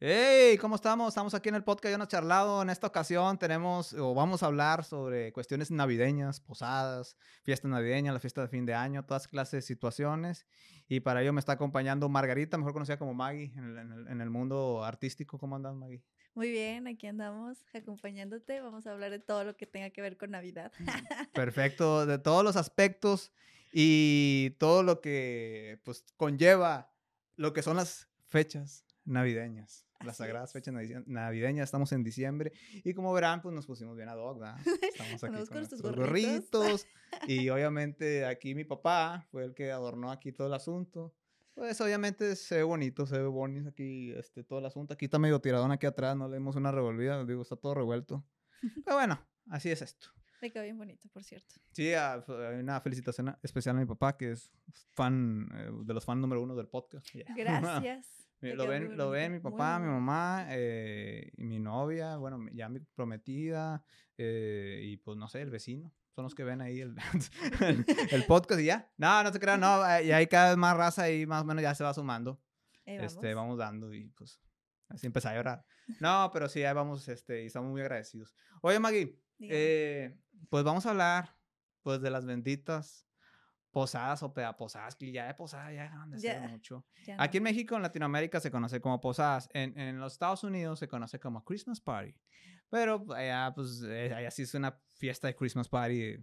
Hey, ¿cómo estamos? Estamos aquí en el podcast Ya no charlado. En esta ocasión tenemos o vamos a hablar sobre cuestiones navideñas, posadas, fiestas navideñas, la fiesta de fin de año, todas clases de situaciones. Y para ello me está acompañando Margarita, mejor conocida como Maggie en el, en el, mundo artístico. ¿Cómo andas, Maggie? Muy bien, aquí andamos acompañándote. Vamos a hablar de todo lo que tenga que ver con Navidad. Perfecto, de todos los aspectos y todo lo que pues conlleva lo que son las fechas navideñas las sagradas fechas navideñas, estamos en diciembre y como verán, pues nos pusimos bien a dog, ¿verdad? Estamos aquí con, nuestros gorritos y obviamente aquí mi papá fue el que adornó aquí todo el asunto. Pues obviamente se ve bonito, se ve bonito aquí este, todo el asunto. Aquí está medio tiradón aquí atrás, no le dimos una revolvida, digo, está todo revuelto. Pero bueno, así es esto. Le quedó bien bonito, por cierto. Sí, una felicitación especial a mi papá, que es fan eh, de los fans número uno del podcast. Gracias. Lo ven, lo ven mi papá, mi mamá, eh, y mi novia, bueno, ya mi prometida, eh, y pues no sé, el vecino. Son los que ven ahí el, el, podcast y ya. No, no te crean, no. Y hay cada vez más raza y más o menos ya se va sumando. vamos. Este, vamos dando y pues así empecé a llorar. No, pero sí, ahí vamos, este, y estamos muy agradecidos. Oye, Maggie, eh, pues vamos a hablar, pues, de las benditas posadas o posadas, que ya de posadas ya dejaron de ser mucho. Aquí en México, en Latinoamérica, se conoce como posadas. En, en, los Estados Unidos se conoce como Christmas Party. Pero allá, pues, eh, allá sí es una fiesta de Christmas Party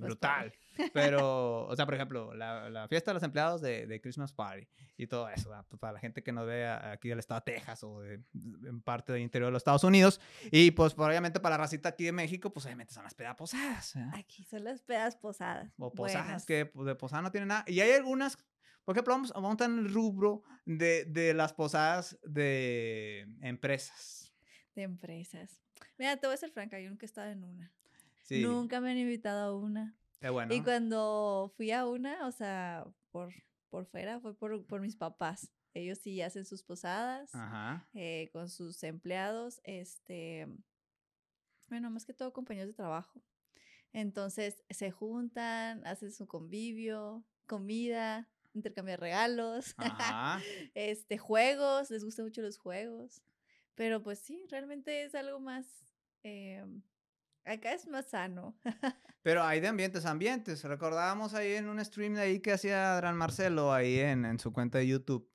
brutal. Pero, o sea, por ejemplo, la, la, fiesta de los empleados de, de Christmas Party y todo eso, pues, para la gente que nos ve aquí del estado de Texas o de, en parte del interior de los Estados Unidos. Y pues, obviamente, para la racita aquí de México, pues obviamente son las pedas posadas. Aquí son las pedas posadas. O posadas que pues, de posada no tienen nada. Y hay algunas, por ejemplo, vamos, vamos a el rubro de, de las posadas de empresas. De empresas. Mira, te voy a ser franca, yo nunca he estado en una. Nunca me han invitado a una. bueno. Y cuando fui a una, o sea, por, por fuera, fue por, por mis papás. Ellos sí hacen sus posadas eh, con sus empleados. Este, bueno, más que todo compañeros de trabajo. Entonces se juntan, hacen su convivio, comida, intercambian regalos, este, juegos, les gustan mucho los juegos. Pero pues sí, realmente es algo más em, Acá es más sano. Pero hay de ambientes ambientes. Recordábamos ahí en un stream de ahí que hacía Adrián Marcelo ahí en, en su cuenta de YouTube.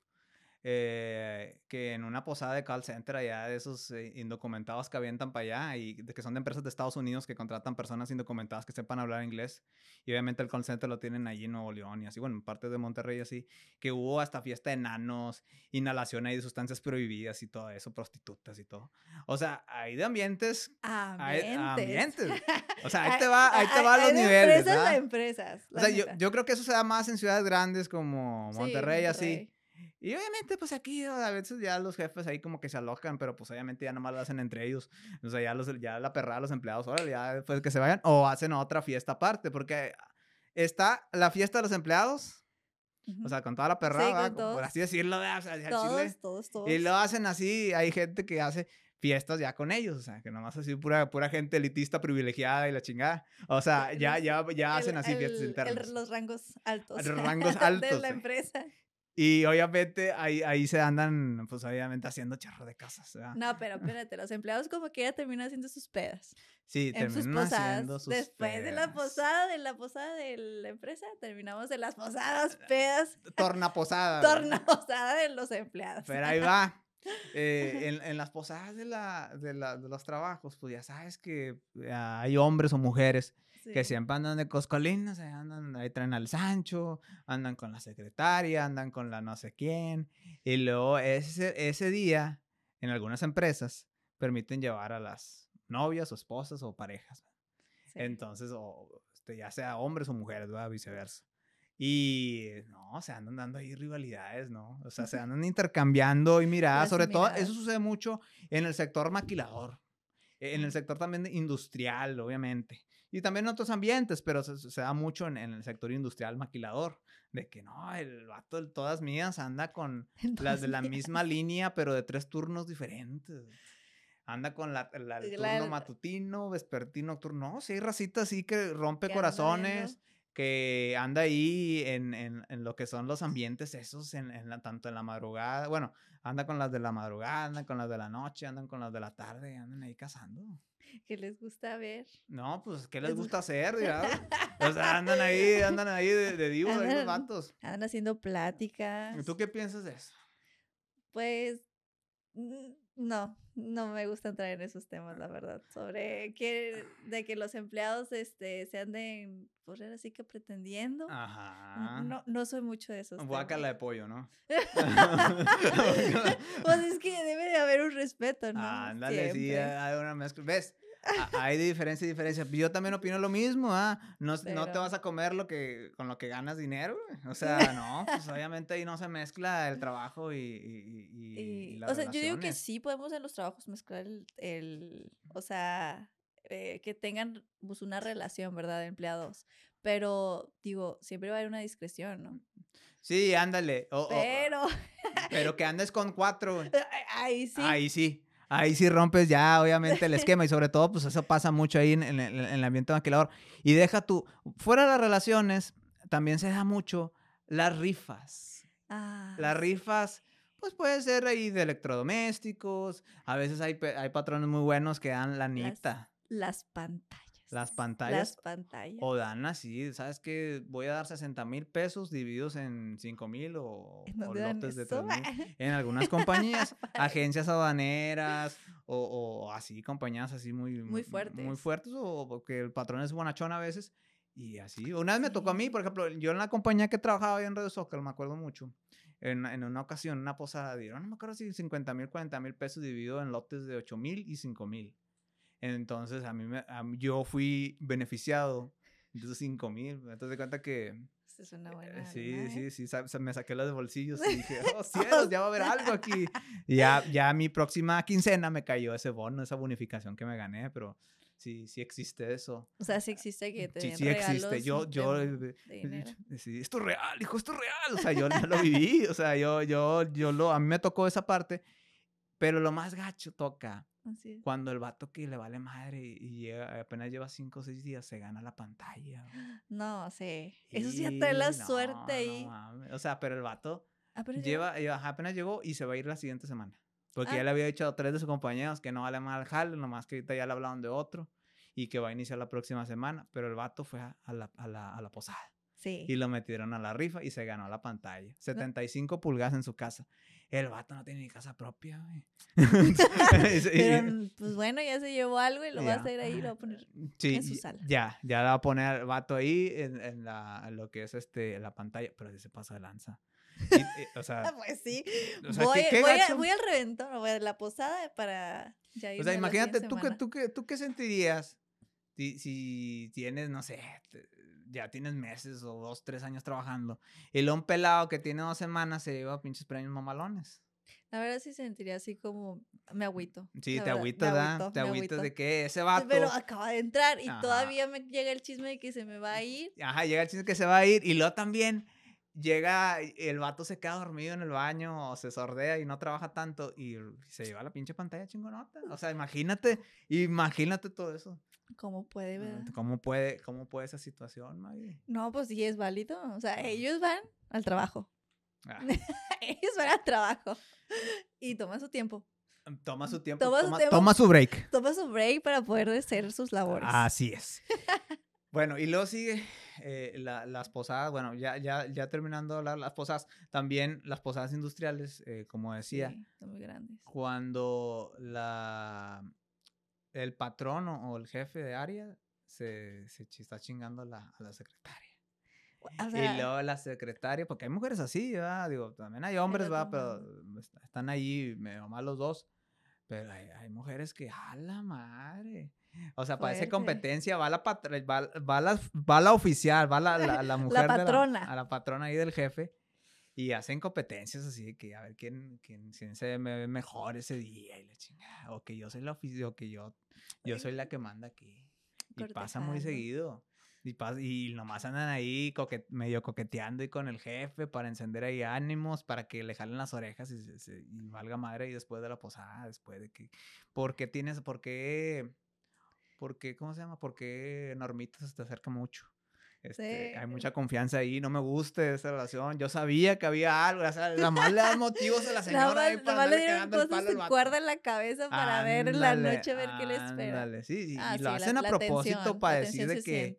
Eh, que en una posada de call center allá de esos eh, indocumentados que avientan para allá y que son de empresas de Estados Unidos que contratan personas indocumentadas que sepan hablar inglés y obviamente el call center lo tienen allí en Nuevo León y así, bueno, en parte de Monterrey así, que hubo hasta fiesta de enanos, inhalación ahí de sustancias prohibidas y todo eso, prostitutas y todo. O sea, hay de ambientes. Ambientes. ambientes. O sea, ahí te va, ahí te va a los niveles. Empresas a empresas. O sea, yo, yo, creo que eso se da más en ciudades grandes como Monterrey, así y obviamente, pues aquí a veces ya los jefes ahí como que se alocan, pero pues obviamente ya nomás lo hacen entre ellos. O sea, ya, los, ya la perrada los empleados, ahora ya después que se vayan, o hacen otra fiesta aparte, porque está la fiesta de los empleados, o sea, con toda la perrada, por así decirlo, o sea, todos, todos, todos. Y lo hacen así, hay gente que hace fiestas ya con ellos, o sea, que nomás así pura, pura gente elitista privilegiada y la chingada. O sea, ya, ya, ya hacen así fiestas internas. los rangos altos. Los rangos altos. de la empresa. Y obviamente ahí, ahí se andan, pues obviamente haciendo charro de casas. No, pero espérate, los empleados como que ya terminan haciendo sus pedas. Sí, terminan haciendo sus Después de la posada, de la posada de la empresa, terminamos en las posadas, pedas. Torna posada. Torna posada de los empleados. Pero ahí va. Eh, en, en, las posadas de, la, de, la, de los trabajos, pues ya sabes que hay hombres o mujeres que siempre andan de coscolinas, andan, ahí traen al Sancho, andan con la secretaria, andan con la no sé quién. Y luego ese, ese día, en algunas empresas, permiten llevar a las novias o esposas o parejas. Entonces, o, este, ya sea hombres o mujeres, ¿verdad? viceversa. Y no, se andan dando ahí rivalidades, ¿no? O sea, se andan intercambiando y miradas. Sobre todo, eso sucede mucho en el sector maquilador, en el sector también industrial, obviamente. Y también en otros ambientes, pero se, da mucho en, el sector industrial maquilador, de que no, el vato de todas mías anda con las de la misma línea, pero de tres turnos diferentes. Anda con la, el turno matutino, vespertino, nocturno. No, sí, racita así que rompe corazones, que anda ahí en, en, en, lo que son los ambientes esos, en, en la, tanto en la madrugada, bueno, anda con las de la madrugada, anda con las de la noche, andan con las de la tarde, andan ahí cazando. ¿Qué les gusta ver? No, pues, ¿qué les gusta hacer? o sea, andan ahí, andan ahí de, de divos, ahí los vatos. Andan haciendo pláticas. ¿Y tú qué piensas de eso? Pues, no, no me gusta entrar en esos temas, la verdad. Sobre que, de que los empleados este, se anden, por pues, así que pretendiendo. Ajá. No, no soy mucho de esos. Guácala de pollo, ¿no? pues es que debe de haber un respeto, ¿no? Ándale, sí, hay una mezcla. ¿Ves? Hay diferencia y diferencia. Yo también opino lo mismo, ¿ah? No, no, te vas a comer lo que, con lo que ganas dinero, O sea, no, pues obviamente ahí no se mezcla el trabajo y, y, y, O sea, yo digo que sí podemos en los trabajos mezclar el, el o sea, eh, que tengan pues, una relación, ¿verdad? De empleados. Pero, digo, siempre va a haber una discreción, ¿no? Sí, ándale. pero... pero que andes con cuatro. Ahí sí. Ahí sí. Ahí sí rompes ya, obviamente, el esquema y sobre todo, pues eso pasa mucho ahí en, el ambiente maquilador. Y deja tú, fuera de las relaciones, también se da mucho las rifas. Ah, las rifas, pues puede ser ahí de electrodomésticos, a veces hay, hay patrones muy buenos que dan la nita. las pantallas. Las pantallas. Las pantallas. O dan así, ¿sabes qué? Voy a dar 60 mil pesos divididos en 5 mil o, lotes de 3 mil. En algunas compañías, agencias aduaneras o, así, compañías así muy, muy fuertes. Muy fuertes o porque el patrón es bonachón a veces. Y así, una vez me tocó a mí, por ejemplo, yo en la compañía que trabajaba en Radio Soccer, me acuerdo mucho, en, en una ocasión, una posada, dieron, no me acuerdo si 50 mil, 40 mil pesos dividido en lotes de 8 mil y 5 mil. Entonces, a mí, me, yo fui beneficiado de esos 5 mil. Entonces, de cuenta que... Es una buena. Eh, sí, sí, sí, me saqué los bolsillos y dije, oh cielos, ya va a haber algo aquí. Y ya, ya mi próxima quincena me cayó ese bono, esa bonificación que me gané, pero sí, sí existe eso. O sea, sí existe que te Sí, sí existe. Yo, yo, sí, esto es real, hijo, esto es real. O sea, yo no lo viví, o sea, yo, yo, yo lo, a mí me tocó esa parte, pero lo más gacho toca cuando el vato que le vale madre y apenas lleva cinco o seis días, se gana la pantalla. No, sí. Eso sí, ya la suerte ahí. o sea, pero el vato ah, lleva, apenas llegó y se va a ir la siguiente semana. Porque ya ah. le había dicho a tres de sus compañeros que no vale mal jale, nomás que ahorita ya le hablaron de otro y que va a iniciar la próxima semana. Pero el vato fue a, la, a, la, a la posada. Sí. Y lo metieron a la rifa y se ganó la pantalla. 75 pulgadas en su casa. El vato no tiene ni casa propia, güey. Pero, pues bueno, ya se llevó algo y lo va a hacer ahí, lo va a poner en su sala. Ya, ya va a poner el vato ahí en, en, la, lo que es este, la pantalla, pero si se pasa de lanza. o sea, pues sí. voy, voy, al reventón, voy a la posada para ya O sea, imagínate, ¿tú, que, tú, que, ¿tú qué sentirías si, si tienes, no sé, ya tienes meses o dos, tres años trabajando. Y lo un pelado que tiene dos semanas se lleva pinches premios mamalones. La verdad sí sentiría así como me agüito. Sí, te agüito, ¿verdad? Te agüito de que ese vato. Pero acaba de entrar y todavía me llega el chisme de que se me va a ir. Ajá, llega el chisme de que se va a ir. Y luego también llega, el vato se queda dormido en el baño o se sordea y no trabaja tanto y se lleva la pinche pantalla chingonota. O sea, imagínate, imagínate todo eso. ¿Cómo puede, ver? ¿Cómo puede, cómo puede esa situación, Maggie? No, pues sí es válido. O sea, ellos van al trabajo. Ah. ellos van al trabajo y toman su tiempo. Toma su tiempo. Toma, su, toma su break. Toma su break para poder hacer sus labores. Así es. bueno, y luego sigue eh, las posadas. Bueno, ya, ya, ya terminando las posadas, también las posadas industriales, eh, como decía. Sí, son muy grandes. Cuando la el patrón o, el jefe de área se, se está chingando a la, a la secretaria. y luego la secretaria, porque hay mujeres así, ¿verdad? Digo, también hay hombres, ¿verdad? Pero están ahí medio mal los dos. Pero hay, hay mujeres que, ¡a la madre! O sea, para esa competencia va la, va, va, la, va la oficial, va la, la, la mujer. la patrona. a la patrona ahí del jefe. Y hacen competencias así de que a ver quién, quién, se ve mejor ese día y la chingada. O que yo soy la oficina, o que yo, yo soy la que manda aquí. Y pasa muy seguido. Y, y nomás andan ahí medio coqueteando y con el jefe para encender ahí ánimos, para que le jalen las orejas y, y valga madre y después de la posada, después de que... ¿Por qué tienes, por qué, por qué, cómo se llama? ¿Por qué Normita se te acerca mucho? Este, hay mucha confianza ahí, no me gusta esa relación. Yo sabía que había algo, o sea, la más le dan motivos a la señora. La más le dieron cosas en cuerda en la cabeza para ver en la noche, ver qué le espera. Sí, sí, ah, y lo hacen a propósito para decir de que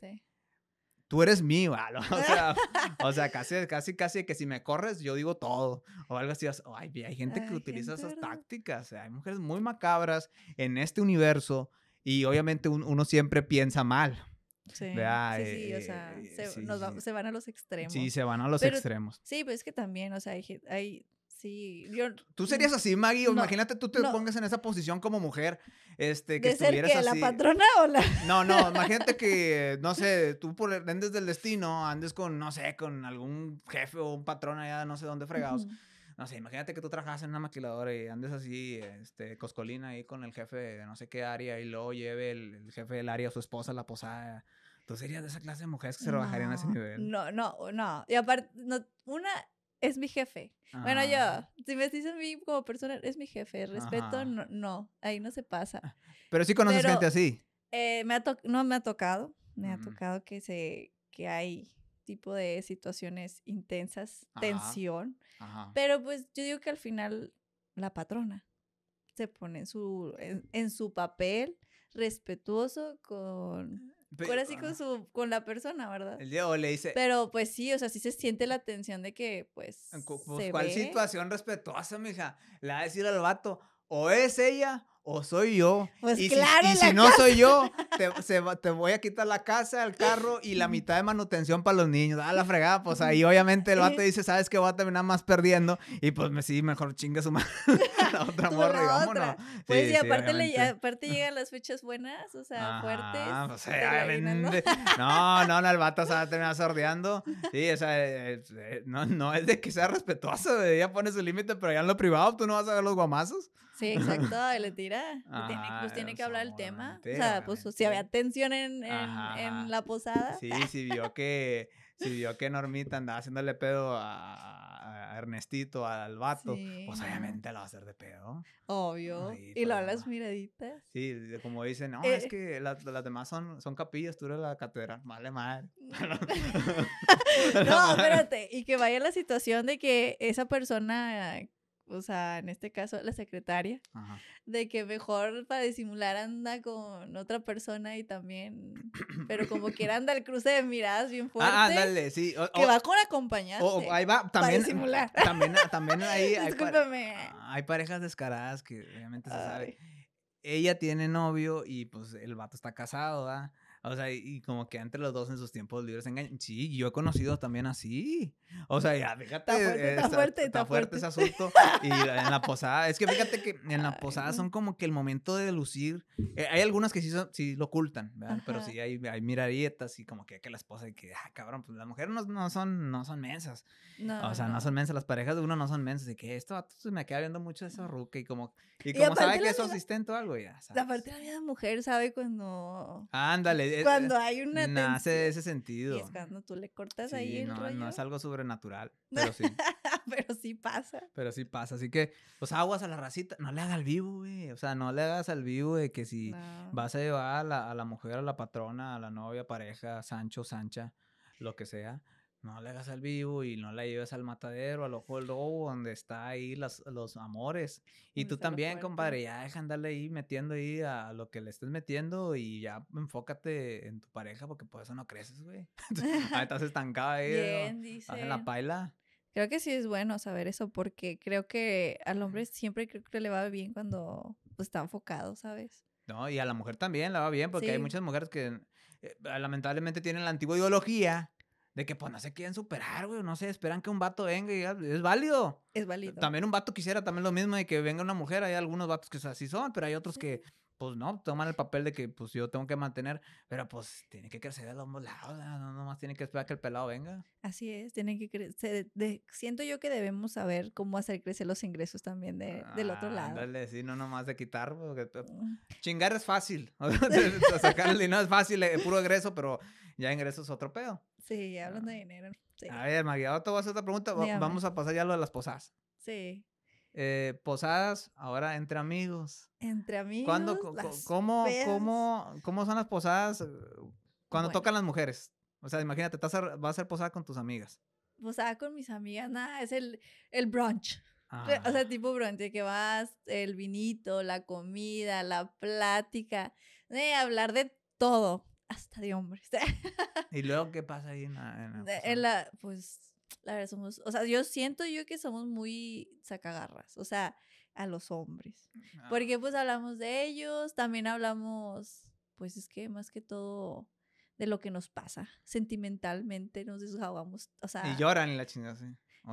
tú eres mío, o sea, o sea, casi, casi, casi que si me corres, yo digo todo, o algo así, ay, hay gente que utiliza esas tácticas, hay mujeres muy macabras en este universo, y obviamente uno siempre piensa mal, Sí, sí, sí, o sea, eh, se, se, van a los extremos. Sí, se van a los extremos. Sí, pues es que también, o sea, hay, hay sí, yo... Tú serías así, Maggie, imagínate tú te pongas en esa posición como mujer, este, que ¿De estuvieras ser que, así. la patrona o la...? No, no, imagínate que, no sé, tú por endes del destino, andes con, no sé, con algún jefe o un patrón allá, no sé dónde fregados. No sé, imagínate que tú trabajas en una maquiladora y andes así, este, coscolina ahí con el jefe de no sé qué área y luego lleve el, el jefe del área a su esposa a la posada ¿Tú serías de esa clase de mujeres que se rebajarían a ese nivel? No, no, no. Y aparte, una es mi jefe. Bueno, yo, si me dices a mí como persona, es mi jefe. Respeto, no, no, ahí no se pasa. Ah, pero sí conoces gente así. Eh, me ha no me ha tocado, me ha tocado que, se, que hay tipo de situaciones intensas, tensión. Pero pues yo digo que al final la patrona se pone en su, en su papel respetuoso con pero, así con su, con la persona, ¿verdad? El Diego le dice. Pero pues sí, o sea, sí se siente la tensión de que, pues. pues ¿Cuál situación respetuosa, mija? Le va a decir al vato, o es ella o soy yo. Pues y claro. Si, y si no soy yo, te, te, voy a quitar la casa, el carro y la mitad de manutención para los niños. Ah, la fregada, pues ahí obviamente el vato dice, ¿sabes qué? Voy a terminar más perdiendo. Y pues me sí, mejor chingue su madre. la otra morra, vámonos. Pues sí, aparte, le, aparte llegan las fechas buenas, o sea, fuertes. Pues, obviamente. No, no, no, el vato se va a terminar sordeando. Sí, o sea, eh, eh, no, no es de que sea respetuoso, ella pone su límite, pero ya en lo privado tú no vas a ver los guamazos. Sí, exacto, y le tira. tiene, pues tiene que hablar el tema. O sea, pues si había tensión en, en, la posada. Sí, sí vio que, sí vio que Normita andaba haciéndole pedo a, Ernestito, al vato, pues obviamente lo va a hacer de pedo. Obvio. y lo las miraditas. Sí, como dicen, no, es eh. que las, las, demás son, son capillas, tú eres la catedral. Vale, madre. no, espérate. Y que vaya la situación de que esa persona o sea, en este caso la secretaria, de que mejor para disimular anda con otra persona y también, pero como quiera anda el cruce de miradas bien ah, fuerte. Ah, dale, sí. que va con acompañante. O, ahí va, también. Para disimular. También, también ahí hay, hay parejas descaradas que obviamente se sabe. Ella tiene novio y pues el vato está casado, ¿verdad? O sea, y, como que entre los dos en sus tiempos libres engañan. Sí, yo he conocido también así. O sea, ya, fíjate. Está fuerte, está, fuerte, está, fuerte, ese asunto. Y en la posada, es que fíjate que en la posada son como que el momento de lucir. Eh, hay algunas que sí, sí lo ocultan, ¿verdad? Pero sí hay, hay mirarietas y como que, que la esposa y que, ah, cabrón, pues las mujeres no, no son, no son mensas. No, o sea, no. son mensas. Las parejas de uno no son mensas. Y que esto se me queda viendo mucho esa ruca y como, y como sabe que es su asistente o algo, ya. La parte de la vida mujer sabe cuando. Ándale, cuando hay una nace de ese sentido. Y es cuando tú le cortas ahí el no, no es algo sobrenatural, pero sí. pero sí pasa. Pero sí pasa, así que pues aguas a la racita, no le hagas al vivo, güey, o sea, no le hagas al vivo de que si vas a llevar a la, a la mujer, a la patrona, a la novia, pareja, Sancho, Sancha, lo que sea, no le hagas al vivo y no la lleves al matadero, al ojo del lobo, donde está ahí las, los amores. Y tú también, compadre, ya deja andarle ahí metiendo ahí a lo que le estés metiendo y ya enfócate en tu pareja porque por eso no creces, güey. ahí estás estancada ahí. Bien, dice. en la paila. Creo que sí es bueno saber eso porque creo que al hombre siempre creo que le va bien cuando pues, está enfocado, ¿sabes? No, y a la mujer también le va bien porque hay muchas mujeres que eh, lamentablemente tienen la antigua ideología de que pues no se quieren superar, güey, no sé, esperan que un vato venga y es válido. Es válido. También un vato quisiera también lo mismo de que venga una mujer, hay algunos vatos que así son, pero hay otros que pues no, toman el papel de que pues yo tengo que mantener, pero pues tiene que crecer de los ambos lados, no nomás tiene que esperar que el pelado venga. Así es, tiene que crecer, siento yo que debemos saber cómo hacer crecer los ingresos también de, del otro lado. Dale, sí, no nomás de quitar, porque mm. chingar es fácil, sacar el dinero es fácil, es puro ingreso, pero ya ingresos es otro pedo. Sí, hablando de dinero. A ver, María, ahora te voy a hacer otra pregunta, vamos a pasar ya a lo de las posadas. Sí. Eh, posadas ahora entre amigos. Entre amigos. ¿Cuándo, cómo, cómo, cómo, son las posadas eh, cuando tocan las mujeres? O sea, imagínate, vas a, vas a hacer posada con tus amigas. Posada con mis amigas, nada, es el, el brunch. O sea, ah. tipo brunch, que vas, el vinito, la comida, la plática, de hablar de todo, hasta de hombres. ¿Y luego qué pasa ahí en la, pues, la verdad somos, o sea, yo siento yo que somos muy sacagarras, o sea, a los hombres. Ah. Porque pues hablamos de ellos, también hablamos, pues es que más que todo de lo que nos pasa sentimentalmente, nos desahogamos, o sea... Y lloran en la chingada, sí.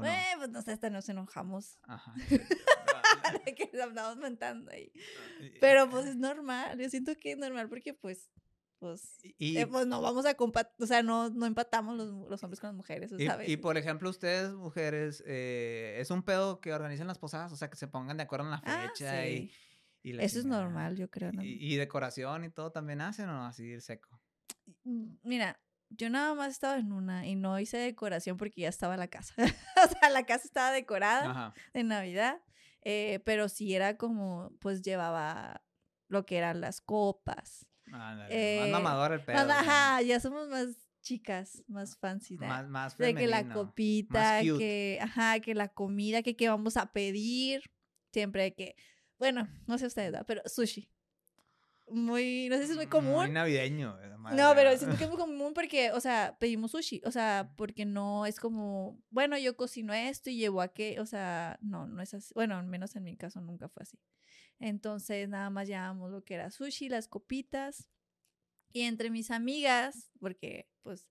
Eh, pues no sé, hasta nos enojamos. Ajá. de que nos andamos mentando ahí. Ah, Pero pues es normal, yo siento que es normal porque pues pues, eh, pues no vamos a compartir, o sea, no, no empatamos los, los, hombres con las mujeres, ¿sabes? Y, por ejemplo, ustedes, mujeres, eh, ¿es un pedo que organicen las posadas? O sea, que se pongan de acuerdo en la ah, fecha y, Eso es normal, yo creo. ¿no? Y, decoración y todo también hacen o así seco? Mm, mira, yo nada más estaba en una y no hice decoración porque ya estaba la casa. o sea, la casa estaba decorada de Navidad, eh, pero sí era como, pues llevaba lo que eran las copas, eh, más mamador el pedo. ajá, ya somos más chicas, más fancy. Más, más De que la copita, que, ajá, que la comida, que qué vamos a pedir. Siempre que, bueno, no sé ustedes, pero sushi. Muy, no sé si es muy común. Muy navideño. No, pero es muy común porque, o sea, pedimos sushi, o sea, porque no es como, bueno, yo cocino esto y llevo a qué, o sea, no, no es así. Bueno, al menos en mi caso nunca fue así. Entonces nada más llevamos lo que era sushi, las copitas. Y entre mis amigas, porque pues,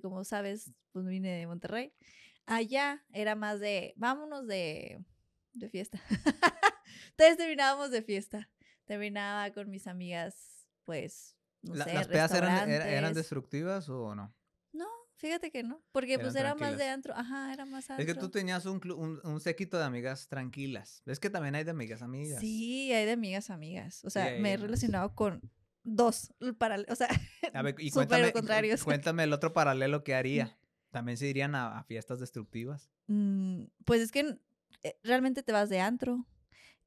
como sabes, pues vine de Monterrey, allá era más de, vámonos de, de fiesta. Entonces terminábamos de fiesta. Terminaba con mis amigas, pues, no sé, ¿Las pedas eran, eran destructivas o no? Fíjate que no, porque pues era más de antro, ajá, era más antro. Es que tú tenías un, un, un, séquito de amigas tranquilas. Es que también hay de amigas amigas. Sí, hay de amigas amigas. O sea, me he relacionado con dos, para, o sea, a ver, y cuéntame, contrarios. Cuéntame el otro paralelo que haría. ¿También se irían a, fiestas destructivas? Mm, pues es que eh, realmente te vas de antro,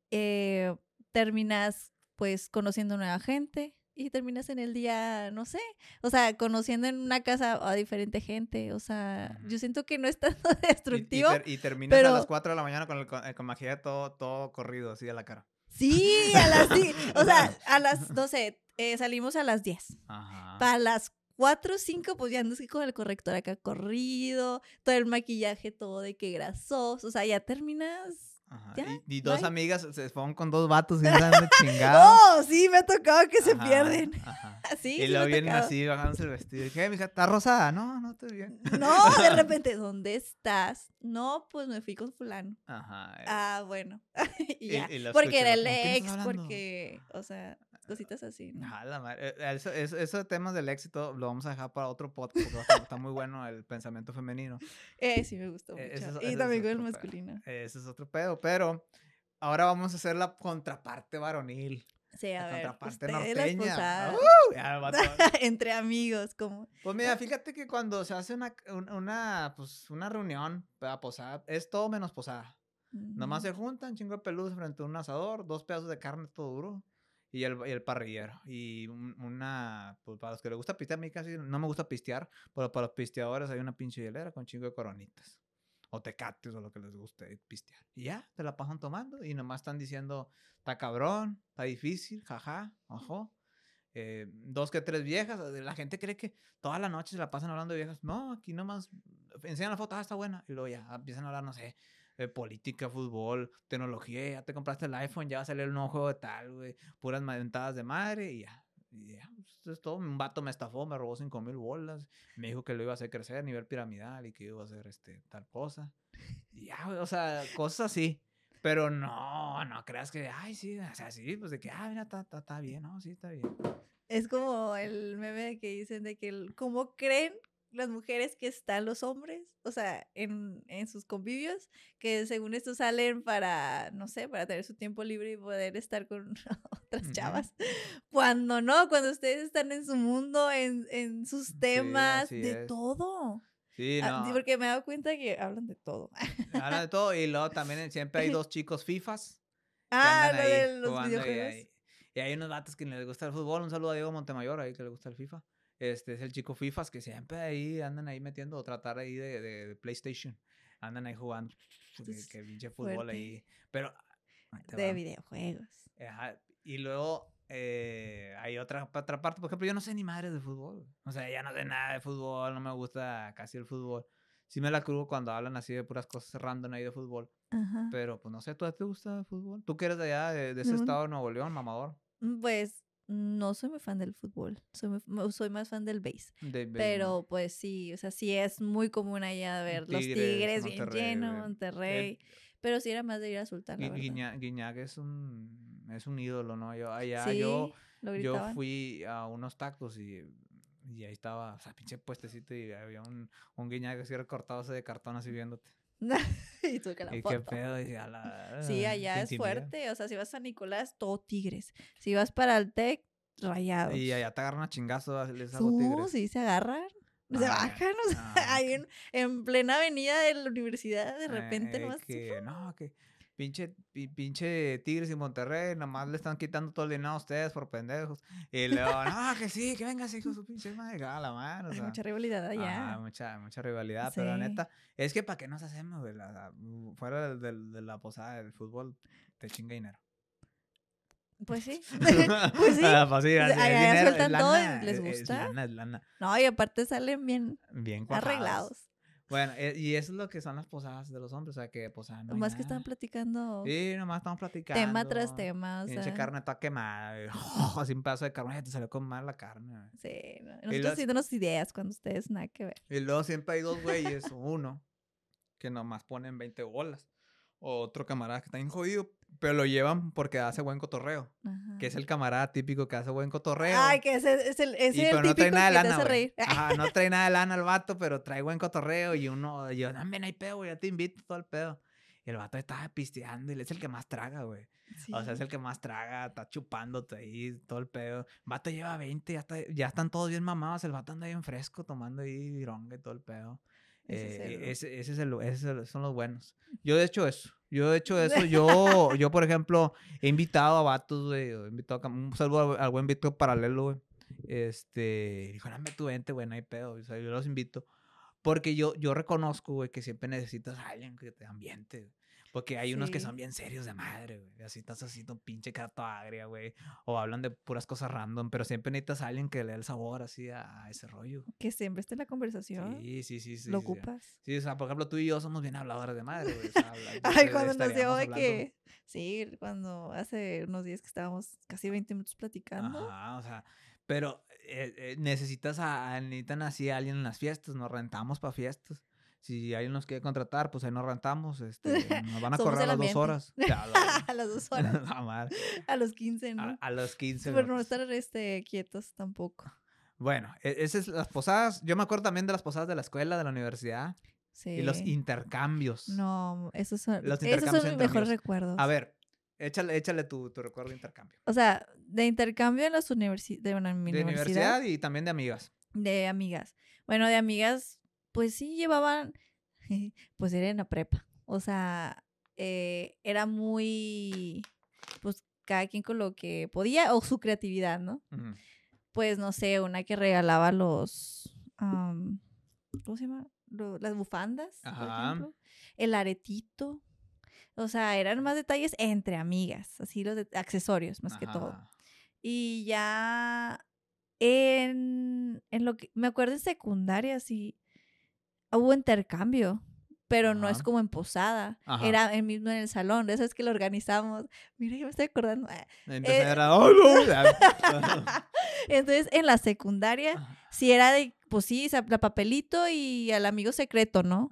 eh, terminas pues conociendo nueva gente, y terminas en el día, no sé, o sea, conociendo en una casa a diferente gente, o sea, yo siento que no es tanto destructivo. Y, terminas a las 4 de la mañana con el con, eh, todo, todo corrido así a la cara. Sí, a las, o sea, a las, no sé, eh, salimos a las 10. Ajá. Para las 4 o 5, pues ya andas con el corrector acá corrido, todo el maquillaje todo de que grasoso, o sea, ya terminas y, dos amigas se fueron con dos vatos y andan chingados. ¡Oh! Sí, me ha tocado que se pierden. y luego vienen así, bajándose el vestido. Y dije, mija, ¿está rosada? No, no estoy bien. No, de repente, ¿dónde estás? No, pues me fui con fulano. Ajá. Eh. Ah, bueno. y ya. porque era el ex, porque, o sea, cositas así. ¿no? Eh, eso, eso, de temas del éxito lo vamos a dejar para otro podcast porque está muy bueno el pensamiento femenino. Eh, sí, me gustó e, mucho. y también con el masculino. Ese es otro pedo, pero ahora vamos a hacer la contraparte varonil. Sí, a la ver. Contraparte norteña. Entre amigos, como. Pues mira, fíjate que cuando se hace una, una, pues, una reunión, posada, es todo menos posada. Nomás se juntan, chingo de peludos frente a un asador, dos pedazos de carne todo duro y el, el parrillero. Y una, pues para los que les gusta pistear, a mí casi no me gusta pistear, pero para los pisteadores hay una pinche hielera con chingo de coronitas. O tecates o lo que les guste pistear. Y ya, te la pasan tomando y nomás están diciendo, está cabrón, está difícil, jaja, ojo. Eh, dos que tres viejas. La gente cree que toda la noche se la pasan hablando de viejas. No, aquí nomás enseñan la foto, ah, está buena. Y luego ya empiezan a hablar, no sé, política, fútbol, tecnología, ya te compraste el iPhone, ya va a salir el nuevo juego de tal, güey, puras mentadas de madre y ya. Y ya, es todo. Un vato me estafó, me robó 5 mil bolas, me dijo que lo iba a hacer crecer a nivel piramidal y que iba a hacer este, tal cosa. Y ya, o sea, cosas así. Pero no, no creas que, ay, sí, o sea, sí, pues de que, ah, mira, está, está, bien, no, sí, está bien. Es como el meme que dicen de que, ¿cómo creen las mujeres que están los hombres, o sea, en, en, sus convivios, que según esto salen para, no sé, para tener su tiempo libre y poder estar con otras chavas. Cuando no, cuando ustedes están en su mundo, en, en sus temas, de todo. Sí, ah, no. porque me he dado cuenta que hablan de todo. Hablan de todo y luego también siempre hay dos chicos FIFAs. Ah, lo de los videojuegos. Y hay, y hay, unos vatos que les gusta el fútbol. Un saludo a Diego Montemayor ahí que le gusta el FIFA. Este es el chico FIFAs que siempre ahí andan ahí metiendo o tratar ahí de, de, PlayStation. Andan ahí jugando. Que, pinche fútbol ahí. Pero. De videojuegos. Y luego eh, hay otra, otra parte, por ejemplo, yo no sé ni madre de fútbol. O sea, ya no sé nada de fútbol, no me gusta casi el fútbol. Sí me la crugo cuando hablan así de puras cosas random ahí de fútbol. Pero pues no sé, ¿tú te gusta el fútbol? ¿Tú que eres de allá, de, ese estado de Nuevo León, mamador? Mm, pues no soy muy fan del fútbol, soy, soy más fan del base. pero pues sí, o sea, sí es muy común allá ver los Tigres bien llenos, Monterrey. pero sí era más de ir a Sultán. Guiñac es un, es un ídolo, ¿no? Yo, allá yo, yo fui a unos tacos y, y ahí estaba, o sea, pinche puestecito y había un, un Guiñac así recortado de cartón así viéndote. y tú que la ¿Y qué pedo? sí, allá es fuerte. O sea, si vas a San Nicolás, todo tigres. Si vas para el TEC, rayados. Y allá te agarran a chingazos, les hago tigres. sí, se agarran. Se bajan, o sea, ahí en, en, plena avenida de la universidad, de repente eh, que, no, que pinche, pinche Tigres y Monterrey, nomás le están quitando todo el dinero a ustedes por pendejos. Y luego, no, que sí, que venga, hijo su pinche madre, a la mano. Hay mucha rivalidad allá. Ah, mucha, mucha rivalidad, pero la neta, es que para qué nos hacemos, fuera de, la posada del fútbol, te chinga dinero. Pues sí. pues sí. Ah, pues allá sueltan todo les gusta. No, y aparte salen bien, bien arreglados. Bueno, eh, y eso es lo que son las posadas de los hombres, o sea, que posadas no Nomás que están platicando. Sí, nomás estamos platicando. Tema tras tema, o sea. carne toda quemada, oh, así un pedazo de carne, te salió con mal la carne. Sí, nosotros haciéndonos ideas cuando ustedes nada que ver. Y luego siempre hay dos güeyes, uno, que nomás ponen 20 bolas, otro camarada que está bien jodido, pero lo llevan porque hace buen cotorreo. Que es el camarada típico que hace buen cotorreo. Ay, que es el, es el, es el típico no trae nada de lana, hace reír. Ajá, no trae nada de lana el vato, pero trae buen cotorreo. Y uno, yo, también hay pedo, güey, ya te invito todo el pedo. Y el vato estaba pisteando y él es el que más traga, güey. O sea, es el que más traga, está chupándote ahí, todo el pedo. El vato lleva 20, ya, está, ya están todos bien mamados. El vato anda bien fresco, tomando ahí vironga y todo el pedo. Ese, es, eh, el, ese, son los buenos. Yo de hecho eso. Yo de hecho eso. Yo, yo por ejemplo, he invitado a vatos, güey. He invitado a, un saludo al, buen Víctor Paralelo, güey. Este, dijo, dame tu vente, güey, no hay pedo. O sea, yo los invito. Porque yo, yo reconozco, güey, que siempre necesitas a alguien que te ambiente. Porque hay unos que son bien serios de madre, güey. Así estás así, un pinche carto agria, güey. O hablan de puras cosas random, pero siempre necesitas a alguien que le dé el sabor así a, ese rollo. Que siempre esté en la conversación. Sí, sí, sí. sí Lo ocupas. Sí, o sea, por ejemplo, tú y yo somos bien habladores de madre, güey. Ay, cuando nos dio de que. Sí, cuando hace unos días que estábamos casi 20 minutos platicando. Ajá, o sea. Pero eh, eh, necesitas a, necesitan así a alguien en las fiestas, nos rentamos para fiestas si alguien nos quiere contratar, pues ahí nos rentamos, este, nos van a correr a las dos horas. a las dos horas. a los 15, ¿no? A, los 15. Pero no estar este, quietos tampoco. Bueno, e, esas las posadas, yo me acuerdo también de las posadas de la escuela, de la universidad. Sí. Y los intercambios. No, esos son, los esos son mis mejores recuerdos. A ver, échale, échale tu, tu, recuerdo de intercambio. O sea, de intercambio en las universidades, de, una, de universidad y también de amigas. De amigas. Bueno, de amigas pues sí llevaban, pues era en la prepa. O sea, eh, era muy, pues cada quien con lo que podía o su creatividad, ¿no? Pues no sé, una que regalaba los, ¿cómo se llama? las bufandas, por ejemplo. El aretito. O sea, eran más detalles entre amigas, así los accesorios más que todo. Y ya en, en lo que, me acuerdo en secundaria, sí, hubo intercambio, pero no es como en posada. Era el mismo en el salón. Eso es que lo organizamos. Mira, yo me estoy acordando. Ah, Entonces eh, era, oh, Entonces, en la secundaria, si era de, pues sí, la papelito y al amigo secreto, ¿no?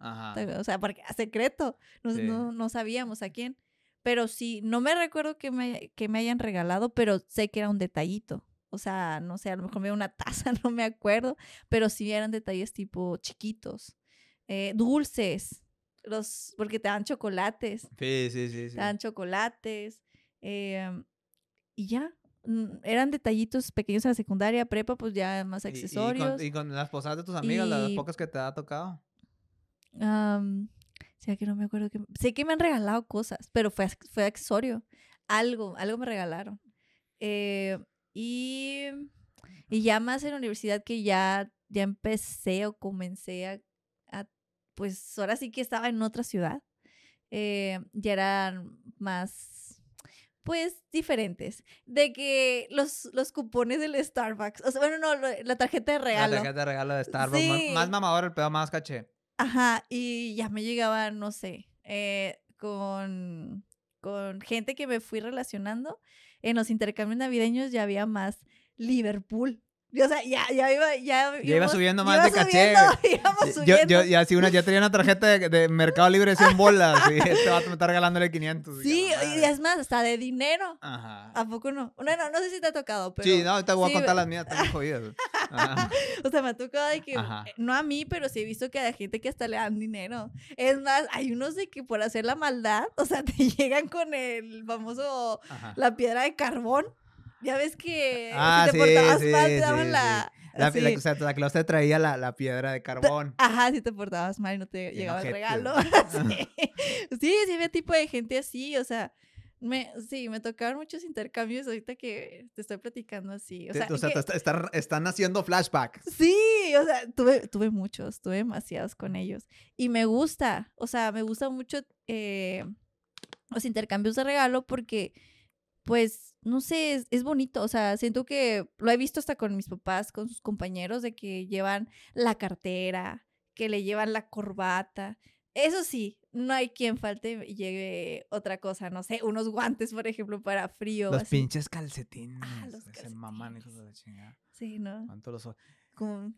O sea, porque a secreto. No, no, sabíamos a quién. Pero sí, no me recuerdo que me, que me hayan regalado, pero sé que era un detallito. O sea, no sé, a lo mejor me dio una taza, no me acuerdo, pero sí eran detalles tipo chiquitos. Eh, dulces, los, porque te dan chocolates. Sí, sí, sí. Te dan chocolates. Em, y ya, mm, eran detallitos pequeños en la secundaria, prepa, pues ya más accesorios. ¿Y, con, las posadas de tus amigas, las pocas que te ha tocado? Um, sea que no me acuerdo que... Sé que me han regalado cosas, pero fue, fue accesorio. Algo, algo me regalaron. Eh, y Y ya más en la universidad que ya, ya empecé o comencé a, pues ahora sí que estaba en otra ciudad, eh, ya eran más, pues, diferentes. De que los, los cupones del Starbucks, o sea, bueno, no, la tarjeta de regalo. La tarjeta de regalo de Starbucks, más, mamador el pedo, más caché. Ajá, y ya me llegaban, no sé, eh, con, con gente que me fui relacionando. En los intercambios navideños ya había más Liverpool. O sea, ya, ya iba, ya, ya iba subiendo más de caché. Yo, yo, ya, si una, ya tenía una tarjeta de, Mercado Libre de 100 bolas. y este vato me está regalándole 500. Sí, y es más, hasta de dinero. Ajá. ¿A poco no? No, no, no sé si te ha tocado, pero. Sí, no, te voy a contar las mías, están jodidas. o sea, me ha tocado de que, no a mí, pero sí he visto que hay gente que hasta le dan dinero. Es más, hay unos de que por hacer la maldad, o sea, te llegan con el famoso, la piedra de carbón. Ya ves que ah, si te portabas mal, te daban la. La, o sea, la te traía la, la, piedra de carbón. Ajá, si te portabas mal y no te llegaba el regalo. sí. sí, había tipo de gente así, o sea, me, sí, me tocaron muchos intercambios ahorita que te estoy platicando así. O sea, o sea están haciendo flashback. Sí, o sea, tuve, tuve muchos, tuve demasiados con ellos. Y me gusta, o sea, me gusta mucho eh, los intercambios de regalo porque pues, no sé, es, bonito, o sea, siento que lo he visto hasta con mis papás, con sus compañeros, de que llevan la cartera, que le llevan la corbata. Eso sí, no hay quien falte y llegue otra cosa, no sé, unos guantes, por ejemplo, para frío. Los pinches calcetines. Ah, los calcetines. Mamán, hijos de la chingada. Sí, ¿no? ¿Cuánto los... Como...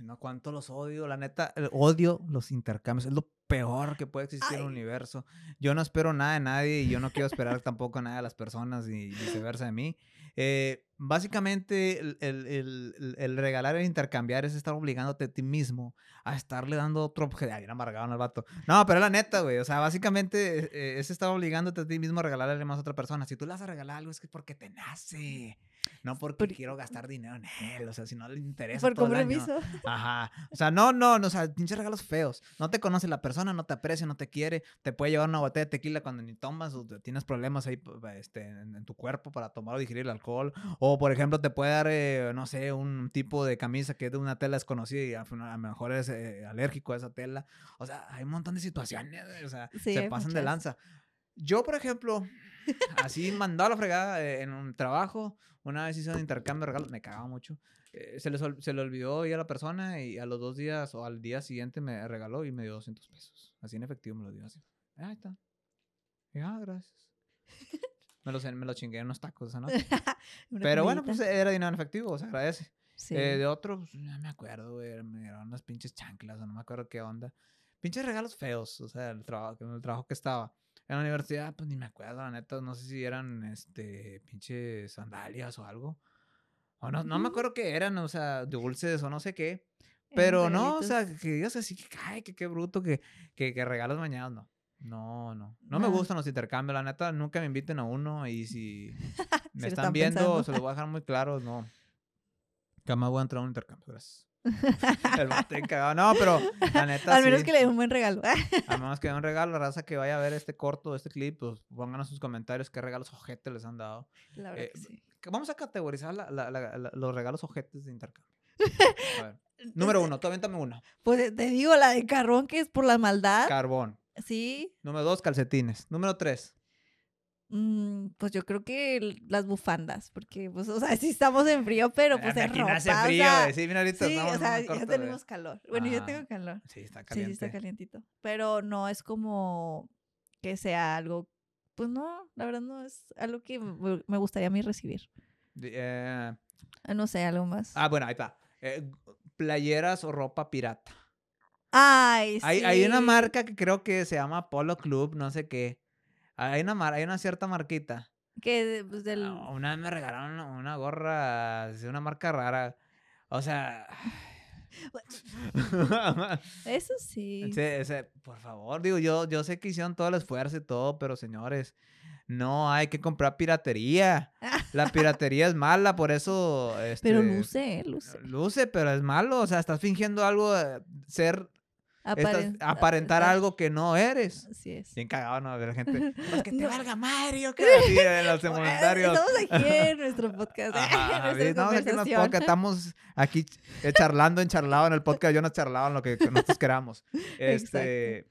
No, cuánto los odio, la neta, odio los intercambios, es lo peor que puede existir en el universo. Yo no espero nada de nadie y yo no quiero esperar tampoco nada de las personas y viceversa de mí. Eh, básicamente, el, el, el, regalar e intercambiar es estar obligándote a ti mismo a estarle dando otro objeto. Ay, amargado el vato. No, pero la neta, güey. O sea, básicamente eh, es estar obligándote a ti mismo a regalarle más a otra persona. Si tú le vas a regalar algo, es que porque te nace. No porque quiero gastar dinero en él, o sea, si no le interesa. Por compromiso. Ajá. O sea, no, no, no, o sea, pinches regalos feos. No te conoce la persona, no te aprecia, no te quiere. Te puede llevar una botella de tequila cuando ni tomas o tienes problemas ahí este, en, tu cuerpo para tomar o digerir el alcohol. O, por ejemplo, te puede dar, eh, no sé, un tipo de camisa que es de una tela desconocida y a, lo mejor es eh, alérgico a esa tela. O sea, hay un montón de situaciones, o sea, se pasan de lanza. Yo, por ejemplo, así mandado a la fregada eh, en un trabajo, una vez hice un intercambio de regalos, me cagaba mucho. Eh, se, le, se le olvidó ir a la persona y a los dos días o al día siguiente me regaló y me dio 200 pesos. Así en efectivo me lo dio así. Ahí está. ah, gracias. Me lo, me lo chingué en unos tacos esa noche. Pero bueno, pues era dinero en efectivo, se agradece. Eh, de otro, pues, no me acuerdo, güey. Me dieron unas pinches chanclas o no me acuerdo qué onda. Pinches regalos feos, o sea, el trabajo, el trabajo que estaba. En la universidad, pues ni me acuerdo, la neta, no sé si eran, este, pinches sandalias o algo. O no, no me acuerdo qué eran, o sea, dulces o no sé qué. Pero no, o sea, que digas así, que cae, que qué bruto, que, que, que regalos mañanas, no. No, no. No me gustan los intercambios, la neta, nunca me inviten a uno y si me están, viendo, se los voy a dejar muy claro, no. Jamás voy a entrar a un intercambio, gracias. el mate cagado. No, pero la neta. Al menos que le dé un buen regalo. Al menos que le dé un regalo. La raza que vaya a ver este corto, este clip, pues pónganos sus comentarios qué regalos ojetes les han dado. La verdad eh, que sí. Vamos a categorizar los regalos ojetes de intercambio. A ver. Número uno, tú avéntame una. Pues te digo, la de carbón, que es por la maldad. Carbón. Sí. Número dos, calcetines. Número tres. Mm, pues yo creo que las bufandas, porque, pues, o sea, sí estamos en frío, pero pues en ropa. Hace frío, sí, mira, ahorita sí, o sea, ya tenemos calor. Bueno, yo tengo calor. Sí, está caliente. Sí, sí, está calientito. Pero no es como que sea algo, pues no, la verdad no es algo que me gustaría a mí recibir. Eh, ah, no sé, algo más. Ah, bueno, ahí está. Eh, playeras o ropa pirata. Ay, sí. Hay, hay una marca que creo que se llama Polo Club, no sé qué hay una, hay una cierta marquita. Que pues del... Ah, una vez me regalaron una, gorra de una marca rara. O sea... Eso sí. por favor, digo, yo, yo sé que hicieron todo el esfuerzo y todo, pero señores, no hay que comprar piratería. La piratería es mala, por eso. Este, pero luce, luce. Luce, pero es malo. O sea, estás fingiendo algo, ser aparentar algo que no eres. Así es. Bien cagado, ¿no? De la gente. Pues que te valga Mario, que en los comentarios. Estamos aquí en nuestro podcast. Ajá, en no, aquí en los podcast, estamos aquí charlando en charlado en el podcast. Yo no charlado en lo que nosotros queramos. Este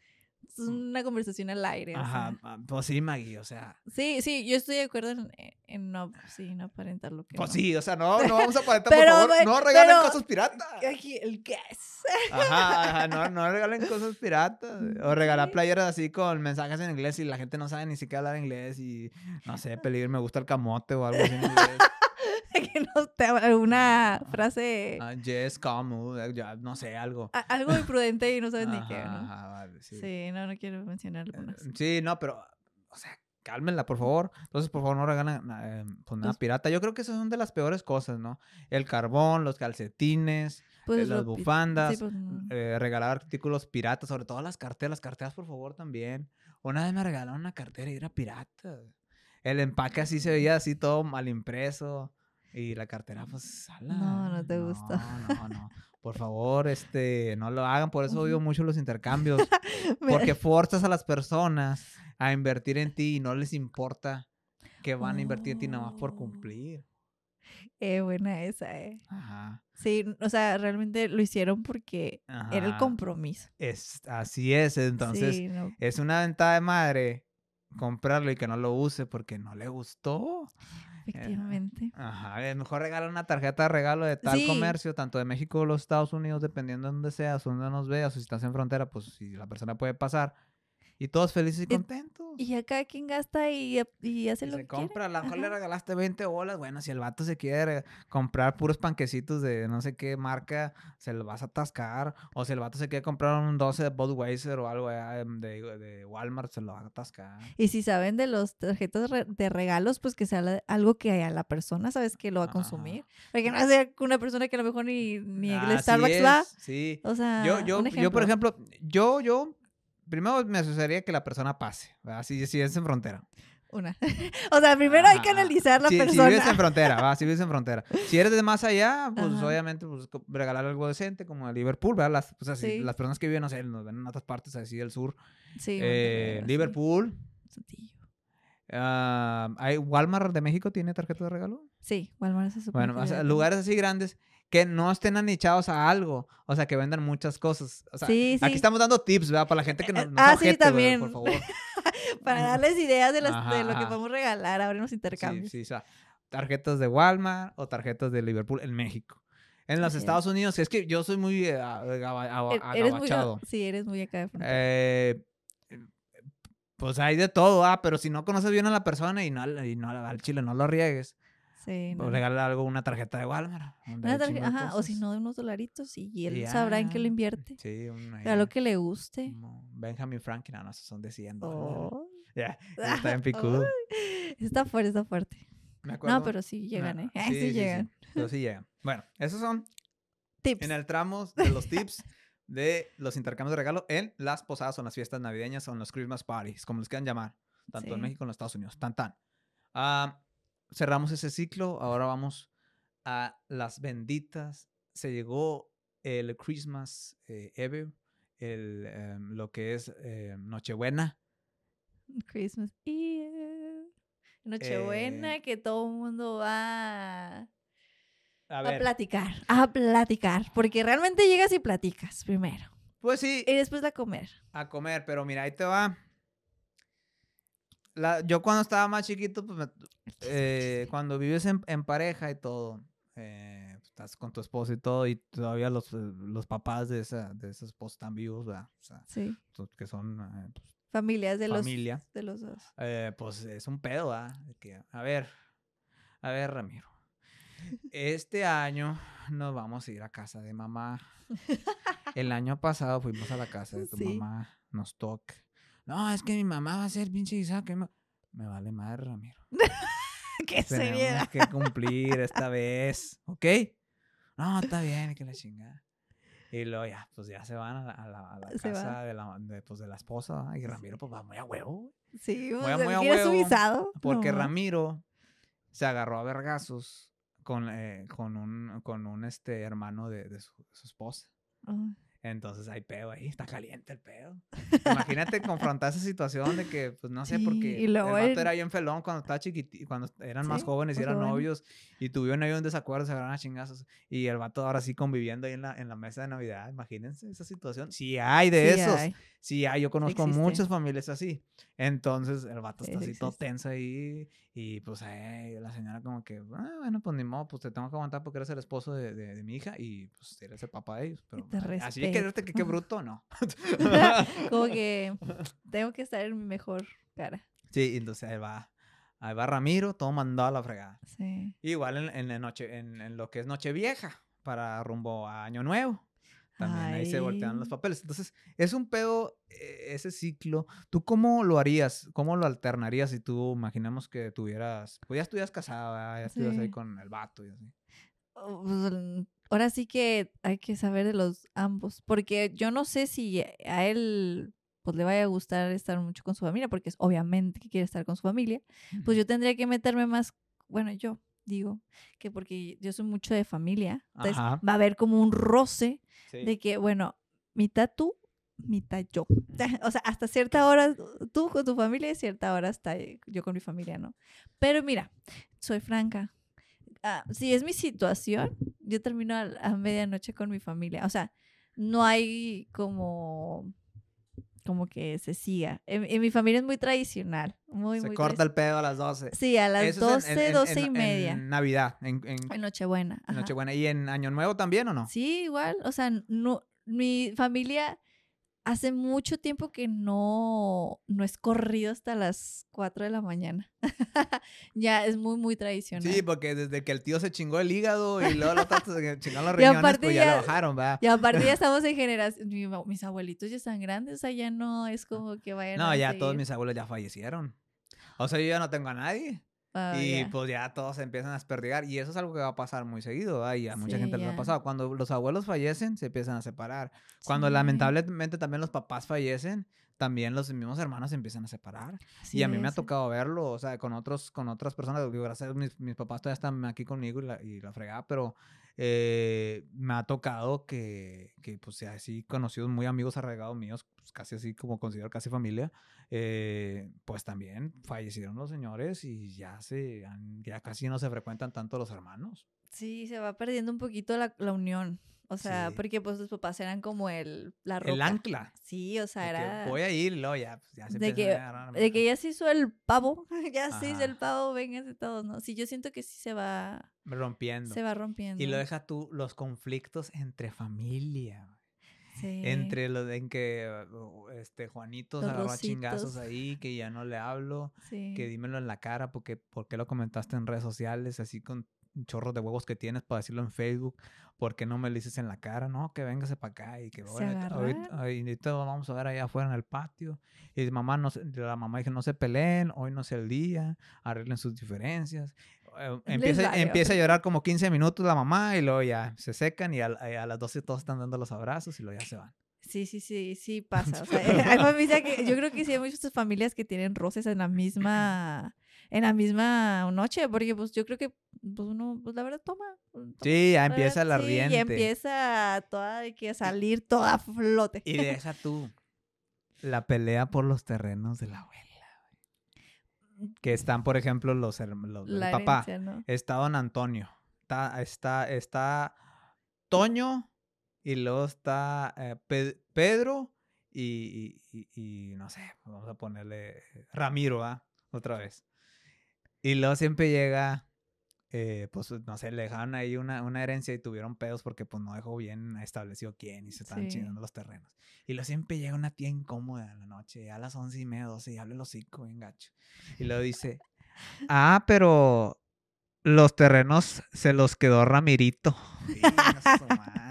es una conversación al aire. Ajá, ah, pues sí, Maggie, o sea. Sí, sí, yo estoy de acuerdo en, en no, sí, no aparentar lo que Pues sí, o sea, no, no vamos a aparentar, por favor, no regalen cosas piratas. Aquí, el. Ajá, ajá, no, no regalen cosas piratas. O regalar playeras así con mensajes en inglés y la gente no sabe ni siquiera hablar inglés y, no sé, peligro, me gusta el camote o algo así en inglés. que no te alguna frase. Uh, yes, come, ya, no sé, algo. algo imprudente y no sabes ni qué. ¿no? vale, sí. sí. no, no quiero mencionar algunas. Eh, sí, no, pero, o sea, cálmenla, por favor. Entonces, por favor, no regalan eh, pues, nada pirata. Yo creo que esas son de las peores cosas, ¿no? El carbón, los calcetines, pues, eh, las bufandas, pues, eh, regalar artículos piratas, sobre todo las carteras. Las carteras, por favor, también. Una vez me regalaron una cartera y era pirata. El empaque así se veía así todo mal impreso. Y la cartera, pues, No, no te gusta. No, no, Por favor, este, no lo hagan. Por eso odio mucho los intercambios. porque forzas a las personas a invertir en ti y no les importa que van a invertir en ti nada más por oh. cumplir. Eh, buena esa, eh. Ajá. Sí, o sea, realmente lo hicieron porque era el compromiso. Es, así es, entonces es una ventaja de madre comprarlo y que no lo use porque no le gustó. Efectivamente. Ajá, es mejor regalar una tarjeta de regalo de tal comercio, tanto de México o los Estados Unidos, dependiendo de donde seas, donde nos veas, o si estás en frontera, pues si la persona puede pasar y todos felices y contentos. Y acá quien gasta y, y hace lo se compra, a lo mejor le regalaste 20 bolas. Bueno, si el vato se quiere comprar puros panquecitos de no sé qué marca, se lo vas a atascar. O si el vato se quiere comprar un 12 de Budweiser o algo em, de, de Walmart, se lo va a atascar. Y si saben de los tarjetas de regalos, pues que sea algo que a la persona sabes que lo va a consumir. Porque no sea una persona que a lo mejor ni, ni el Starbucks va. Sí. O sea, yo, yo, yo, por ejemplo, yo, yo primero me asociaría que la persona pase, Si, si es en frontera. Una. o sea, primero hay que analizar la persona. Si vives en frontera, si vives en frontera. Si eres de más allá, pues obviamente pues, regalar algo decente, como a Liverpool, ¿verdad? Las, o sea, si las personas que viven, no sé, nos ven en otras partes así del sur. Sí. Eh, Liverpool. Uh, ¿hay ¿Walmart de México tiene tarjeta de regalo? Sí, Walmart es Bueno, lugares así grandes que no estén anichados a algo, o sea, que vendan muchas cosas. O sea, sí, sí. aquí estamos dando tips, ¿verdad? Para la gente que no, no Ah, sí, también. por favor. Para darles ideas de, las, de, lo que podemos regalar ahora en los intercambios. Sí, sí, o sea, tarjetas de Walmart o tarjetas de Liverpool en México. En los Estados Unidos, es que yo soy muy eh, agabachado. sí, eres muy acá de eh, pues hay de todo, ah, pero si no conoces bien a la persona y no, y no al chile no lo riegues, Sí. O regalar algo, una tarjeta de Walmart. Una tarjeta, ajá, o si no, de unos dolaritos y, él sabrá en qué lo invierte. Sí, un, lo que le guste. Benjamin Franklin, no, no, son de 100 oh. Ya, está en picudo. está fuerte, está fuerte. Me acuerdo. No, pero sí llegan, ¿eh? Sí, sí, llegan. Pero sí llegan. Bueno, esos son tips. En el tramo de los tips de los intercambios de regalo en las posadas o en las fiestas navideñas o en los Christmas parties, como les quieran llamar, tanto en México como en Estados Unidos. Tan, tan. Ah cerramos ese ciclo, ahora vamos a las benditas. Se llegó el Christmas eh, Eve, el, em, lo que es eh, Nochebuena. Christmas Eve. Nochebuena, eh, que todo el mundo va a, a, platicar, a platicar, porque realmente llegas y platicas primero. Pues sí. Y después a comer. A comer, pero mira, ahí te va yo cuando estaba más chiquito, pues eh, cuando vives en, pareja y todo, eh, pues, estás con tu esposo y todo, y todavía los, eh, los papás de esa, de esposa están vivos, ¿verdad? O sea, sí. que son... Pues, Familias de los, de los dos. pues es un pedo, ¿verdad? a ver, a ver, Ramiro. Este año nos vamos a ir a casa de mamá. El año pasado fuimos a la casa de tu mamá. Nos toca. No, es que mi mamá va a ser pinche Isaac. Me... me vale madre, Ramiro. ¿Qué Tenemos que cumplir esta vez, ¿ok? No, está bien, que la chingada. Y luego ya, pues ya se van a la, casa de la, de, pues, de la esposa. Y Ramiro, pues va muy a huevo. Sí, muy, muy a huevo. Porque Ramiro se agarró a vergazos con, eh, con un, con un este, hermano de, de, su, esposa. Entonces hay pedo ahí, está caliente el pedo. Imagínate confrontar esa situación de que, pues no sé, porque el vato era bien felón cuando estaba chiquitito, cuando eran más jóvenes y eran novios y tuvieron ahí un desacuerdo, se agarraron a chingazos. Y el vato ahora sí conviviendo ahí en la, en la mesa de Navidad. Imagínense esa situación. Sí hay de esos. Sí hay. Yo conozco muchas familias así. Entonces el vato está así todo tenso ahí y pues la señora como que, ah, bueno, pues ni modo, pues te tengo que aguantar porque eres el esposo de, de, mi hija y pues eres el papá de ellos. Pero así quererte que qué bruto, no. como que tengo que estar en mi mejor cara. Sí, entonces ahí va. Ahí va Ramiro, todo mandado a la fregada. Sí. Igual en, en, noche, en, en lo que es Nochevieja, para rumbo a Año Nuevo. También ahí se voltean los papeles. Entonces, es un pedo eh, ese ciclo. ¿Tú cómo lo harías? ¿Cómo lo alternarías si tú imaginamos que tuvieras, pues ya estuvieras casada, ya estuvieras ahí con el vato y así? Ahora sí que hay que saber de los ambos, porque yo no sé si a él pues le vaya a gustar estar mucho con su familia, porque es obviamente que quiere estar con su familia, pues yo tendría que meterme más, bueno, yo digo que porque yo soy mucho de familia, entonces va a haber como un roce de que, bueno, mitad tú, mitad yo. O sea, hasta cierta hora tú con tu familia y cierta hora hasta yo con mi familia, ¿no? Pero mira, soy franca. Ah, si es mi situación, yo termino a medianoche con mi familia. O sea, no hay como como que se siga. En, mi familia es muy tradicional. Muy, se corta el pedo a las 12. Sí, a las 12, 12 y media. En Navidad. En, Nochebuena. En Nochebuena. ¿Y en Año Nuevo también o no? Sí, igual. O sea, no, mi familia hace mucho tiempo que no, no es corrido hasta las 4 de la mañana. ya es muy, muy tradicional. Sí, porque desde que el tío se chingó el hígado y luego lo chingó los riñones, pues ya, lo bajaron, ¿va? Y aparte ya estamos en generación, mis abuelitos ya están grandes, o sea, ya no es como que vayan No, ya todos mis abuelos ya fallecieron. O sea, yo ya no tengo a nadie. Ah, y pues ya todos se empiezan a desperdigar. Y eso es algo que va a pasar muy seguido. Y a mucha gente le ha pasado. Cuando los abuelos fallecen, se empiezan a separar. Cuando lamentablemente también los papás fallecen, también los mismos hermanos se empiezan a separar. y a mí me ha tocado verlo, o sea, con otros, con otras personas. gracias mis, mis papás todavía están aquí conmigo y la, y la fregada, pero eh, me ha tocado que, que pues así conocidos muy amigos arraigados míos, pues, casi así como considero casi familia, eh, pues también fallecieron los señores y ya se, ya casi no se frecuentan tanto los hermanos. Sí, se va perdiendo un poquito la, la unión. O sea, porque pues los papás eran como el, la roca. El ancla. Sí, o sea, era... Voy a ir, luego ya, pues, ya se de que, a De que ya se hizo el pavo, ya se hizo el pavo, de todos, ¿no? Sí, yo siento que sí se va... Rompiendo. Se va rompiendo. Y lo deja tú, los conflictos entre familia. Sí. Entre los en que uh, este Juanito se agarró chingazos ahí, que ya no le hablo, sí. que dímelo en la cara porque, porque lo comentaste en redes sociales, así con chorros de huevos que tienes para decirlo en Facebook, ¿por qué no me lo dices en la cara? No, que véngase para acá y que ahorita, vamos a ver allá afuera en el patio. Y mamá, no la mamá dice, no se peleen, hoy no es el día, arreglen sus diferencias. Eh, empieza, empieza a llorar como 15 minutos la mamá y luego ya se secan y a, las 12 todos están dando los abrazos y luego ya se van. Sí, sí, sí, sí pasa. O sea, hay familias que, yo creo que sí hay muchas familias que tienen roces en la misma en la misma noche, porque pues yo creo que pues uno, pues la verdad toma. sí, ya empieza la sí, Y empieza toda de que salir toda flote. Y deja tú la pelea por los terrenos de la abuela. Que están, por ejemplo, los, los el papá. Está don Antonio. Está, está, está Toño y luego está eh, Pedro y, y, no sé, vamos a ponerle Ramiro, ¿ah? Otra vez. Y luego siempre llega, eh, pues no sé, le dejaron ahí una, una, herencia y tuvieron pedos porque pues no dejó bien establecido quién y se estaban chingando los terrenos. Y luego siempre llega una tía incómoda en la noche, a las once y media, doce, y habla el hocico bien gacho. Y luego dice, ah, pero los terrenos se los quedó Ramirito.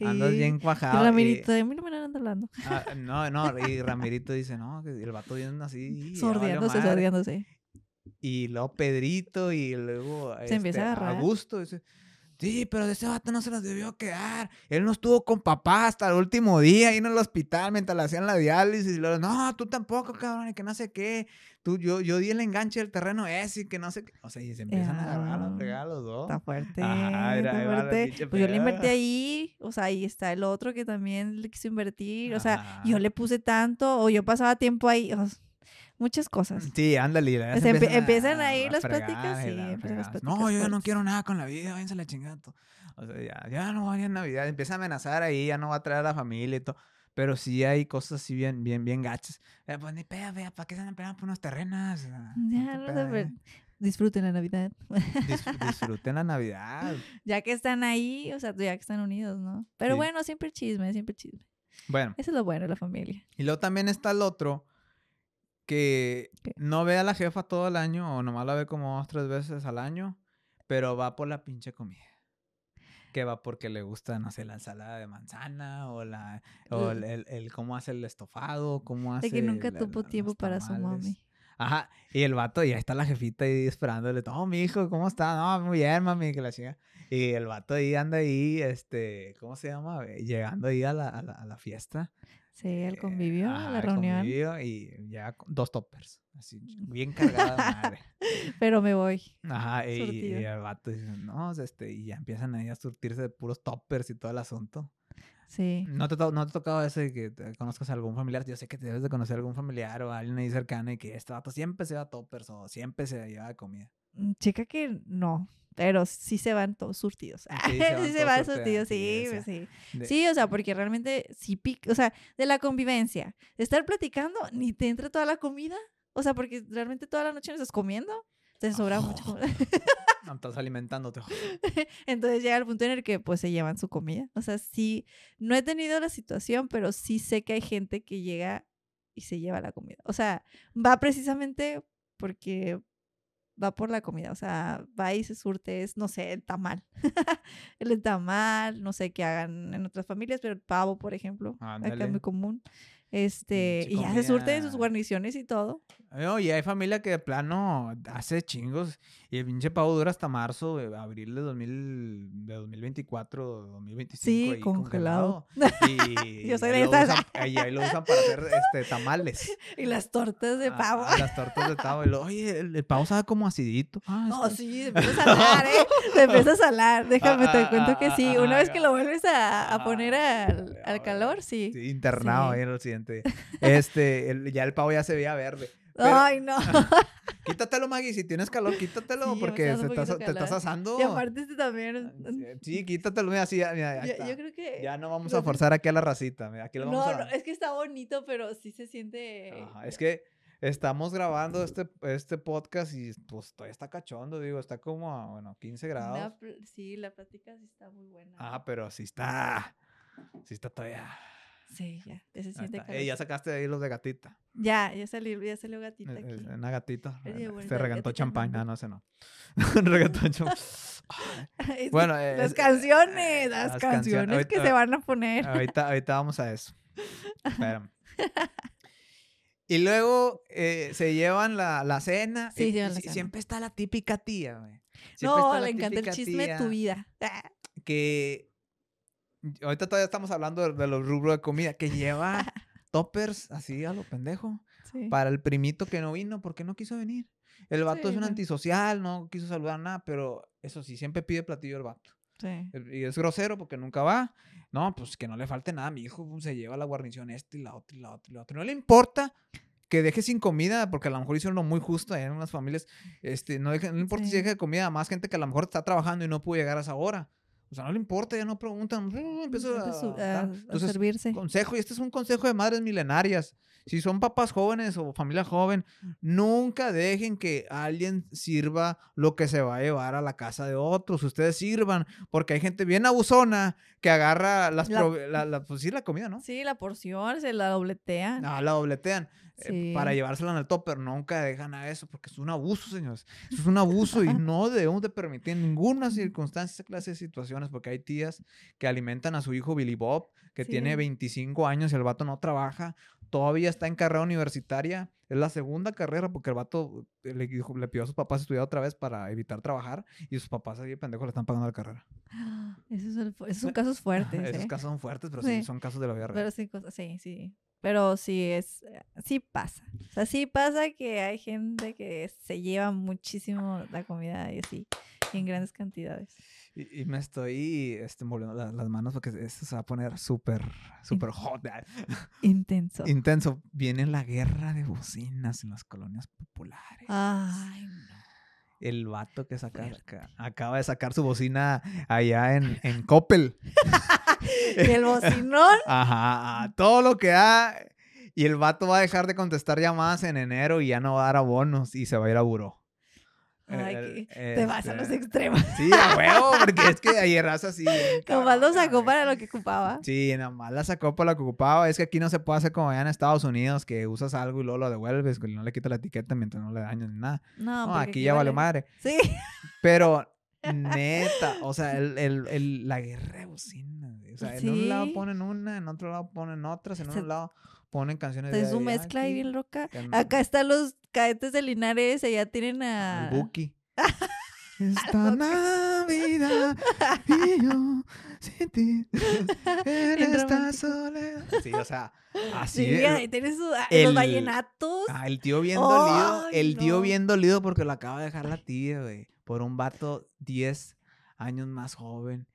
Andas bien cuajado. Y Ramirito, de mí no me andan hablando. Ah, no, no, y Ramirito dice, no, que el vato viene así. Sordeándose, sordeándose. Y luego Pedrito y luego se empieza a este, agarrar. Augusto. Dice, Sí, pero de ese vato no se los debió quedar. Él no estuvo con papá hasta el último día ahí en el hospital mientras le hacían la diálisis. Y luego, no, tú tampoco, cabrón, y que no sé qué. Tú, yo, yo di el enganche del terreno ese y que no sé qué. O sea, y se empiezan a agarrar los regalos, ¿no? Está fuerte. Ajá, era, está fuerte. Pues yo le invertí ahí, o sea, ahí está el otro que también le quiso invertir. O sea, yo le puse tanto, o yo pasaba tiempo ahí. Muchas cosas. Sí, ándale. empiezan, ahí las pláticas. Sí, empiezan las pláticas. No, yo ya no quiero nada con la vida, váyanse la chingada. O sea, ya, ya no va a ir Navidad. Empieza a amenazar ahí, ya no va a traer a la familia y todo. Pero sí hay cosas así bien, bien, bien gachas. Eh, pues ni pega, vea, ¿para qué se van a por unos terrenos? Ya, no sé, disfruten la Navidad. disfruten la Navidad. Ya que están ahí, o sea, ya que están unidos, ¿no? Pero bueno, siempre chisme, siempre chisme. Bueno. Eso es lo bueno de la familia. Y luego también está el otro que no ve a la jefa todo el año o nomás la ve como dos, tres veces al año, pero va por la pinche comida que va porque le gusta, no sé, la ensalada de manzana o la o el, el, cómo hace el estofado, cómo hace... De que nunca tuvo tiempo para su mami. Ajá, y el vato, y ahí está la jefita ahí esperándole, oh, mi hijo, ¿cómo está? No, muy bien, mami, que la chica. Y el vato ahí anda ahí, este, ¿cómo se llama? Llegando ahí a la, a la, a la fiesta. Sí, el convivio, eh, la reunión. Convivio y ya dos toppers. Así, bien cargada madre. Pero me voy. Ajá, y, el vato dice, no, este, y ya empiezan ahí a surtirse de puros toppers y todo el asunto. Sí. ¿No te, no te tocado ese que conozcas a algún familiar? Yo sé que te debes de conocer a algún familiar o a alguien ahí cercano y que este vato siempre se va a toppers o siempre se lleva comida. Mm, chica que no, pero sí se van todos surtidos. Sí, se van, surtidos, sí, sí. Sí. sí, o sea, porque realmente sí pica, o sea, de la convivencia, de estar platicando, ni te entra toda la comida. O sea, porque realmente toda la noche no estás comiendo, te sobra mucho. No, estás alimentándote. Entonces llega el punto en el que pues se llevan su comida. O sea, sí, no he tenido la situación, pero sí sé que hay gente que llega y se lleva la comida. O sea, va precisamente porque va por la comida, o sea, va y se surte, es, no sé, el tamal. el tamal, no sé qué hagan en otras familias, pero el pavo, por ejemplo, acá es muy común. Este, y ya se surte sus guarniciones y todo. No, y hay familia que de plano hace chingos y el pinche pavo dura hasta marzo, abril de, 2000, de 2024, 2025. Sí, ahí congelado. Y, Yo soy de estas. Y ahí lo usan para hacer este, tamales. Y las tortas de ah, pavo. Ah, las tortas de pavo. Y lo, oye, el, pavo sabe como acidito. Ah, no, sí, se empieza a salar, ¿eh? Se empieza a salar. Déjame, te cuento que sí. Una vez que lo vuelves a, a poner al, al, calor, sí. sí internado ahí en el Este, el, ya el pavo ya se veía verde. Ay, no. quítatelo, Maggie, si tienes calor, quítatelo porque te estás asando. Y aparte este también. Sí, quítatelo, mira, así, ya, ya, Yo creo que... Ya no vamos a forzar aquí a la racita, mira, aquí lo vamos no, no, es que está bonito, pero sí se siente... es que estamos grabando este, este podcast y pues todavía está cachondo, digo, está como a, bueno, 15 grados. sí, la plática sí está muy buena. Ah, pero sí está, sí está todavía... Sí, ya, ya se siente eh, ya sacaste ahí los de gatita. Ya, ya salió, ya salió gatita eh, aquí. Eh, una gatita. Se regantó champán. No, no sé, no. regantó champán. bueno, las canciones, las, canciones, que se van a poner. Ahorita, ahorita vamos a eso. Espérame. Y luego se llevan la, la cena. Sí, y, la cena. Siempre está la típica tía, güey. No, le encanta el chisme de tu vida. Que ahorita todavía estamos hablando de, los rubros de comida, que lleva toppers así a lo pendejo. Para el primito que no vino, porque no quiso venir. El vato es un antisocial, no quiso saludar nada, pero eso sí, siempre pide platillo el vato. Sí. Y es grosero porque nunca va. No, pues que no le falte nada. Mi hijo pues, se lleva la guarnición este y la otra y la otra y la otra. No le importa que deje sin comida, porque a lo mejor hicieron lo muy justo en unas familias. Este, no, no importa si deje comida a más gente que a lo mejor está trabajando y no pudo llegar a esa hora. O sea, no le importa, ya no preguntan. Empieza a, servirse. Consejo, y este es un consejo de madres milenarias. Si son papás jóvenes o familia joven, nunca dejen que alguien sirva lo que se va a llevar a la casa de otros. Ustedes sirvan, porque hay gente bien abusona que agarra las la, pues sí, la comida, ¿no? Sí, la porción, se la dobletean. No, la dobletean. Eh, para llevársela en el topper. Nunca dejan a eso porque es un abuso, señores. es un abuso y no debemos de permitir en ninguna circunstancia esa clase de situaciones porque hay tías que alimentan a su hijo Billy Bob, que tiene 25 años y el vato no trabaja, todavía está en carrera universitaria Es la segunda carrera porque el vato le, dijo, le pidió a sus papás estudiar otra vez para evitar trabajar y sus papás ahí pendejos le están pagando la carrera. Esos, son casos fuertes. Esos ¿eh? casos son fuertes, pero sí, son casos de la vida real. Pero sí, sí, sí. Pero sí es, sí pasa. O sea, sí pasa que hay gente que se lleva muchísimo la comida y así, en grandes cantidades. Y, me estoy este, moviendo las, manos porque esto se va a poner súper, súper hot. Intenso. Intenso. Viene la guerra de bocinas en las colonias populares. Ay, no. El vato que saca, acaba de sacar su bocina allá en, en Coppel. ¿Y el bocinón? Ajá, todo lo que da. Y el vato va a dejar de contestar llamadas en enero y ya no va a dar abonos y se va a ir a buró. Ay, te vas a los este, extremos. Sí, a huevo, porque es que ayer raza así. Nomás lo sacó para lo que ocupaba. Sí, nomás la sacó para lo que ocupaba. Es que aquí no se puede hacer como allá en Estados Unidos, que usas algo y luego lo devuelves, que no le quitas la etiqueta mientras no le dañas ni nada. No, aquí ya vale madre. Sí. Pero, neta, o sea, el, el, el, la guerra de bocina. O sea, en un lado ponen una, en otro lado ponen otras, en un lado ponen canciones de. Es su mezcla ahí bien loca. Acá están los cadetes de Linares, allá tienen a. Buki. Esta Navidad y yo sin ti en esta soledad. Sí, o sea, así sí, es. Tiene su, ah, el, los vallenatos. Ah, el tío bien dolido. El tío bien dolido porque lo acaba de dejar la tía, güey. Por un vato 10 años más joven.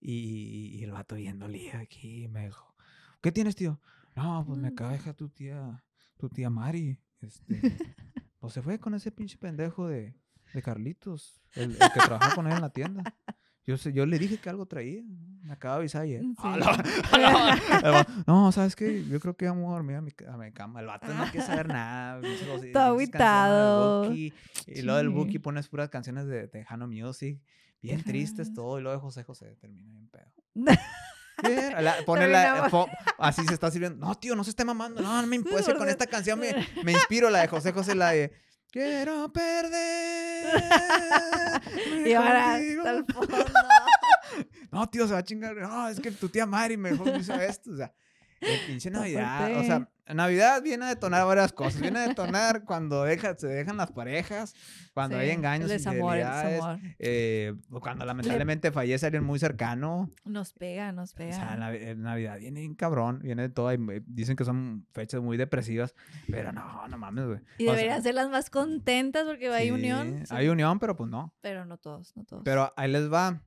Y, y el vato bien dolido aquí me dijo, ¿qué tienes, tío? No, pues me acaba de dejar tu tía, tu tía Mari. Este, pues se fue con ese pinche pendejo de, de Carlitos, el, el que trabaja con él en la tienda. Yo, sé, yo le dije que algo traía. Me acaba de avisar ayer. no, ¿sabes qué? Yo creo que vamos a dormir a mi, a mi cama. El vato no quiere saber nada. Está aguitado. Y luego del Buki pones puras canciones de Tejano Music. Bien tristes todo. Y luego de José José termina bien pedo. pone la, así se está sirviendo. No, tío, no se esté mamando. No, no me puede ser con esta canción. Me, me inspiro la de José José, la de Quiero perder. y ahora fondo. no, tío, se va a chingar. No, es que tu tía Mari mejor me hizo esto. O sea, el pinche Navidad. O sea, Navidad viene a detonar varias cosas. Viene a detonar cuando deja, se dejan las parejas, cuando hay engaños, desamor, desamor. Eh, cuando lamentablemente fallece alguien muy cercano. Nos pega, nos pega. O sea, Navidad viene bien cabrón, viene de todo. Y dicen que son fechas muy depresivas, pero no, no mames, güey. Y deberían ser las más contentas porque hay unión. Hay unión, pero pues no. Pero no todos, no todos. Pero ahí les va.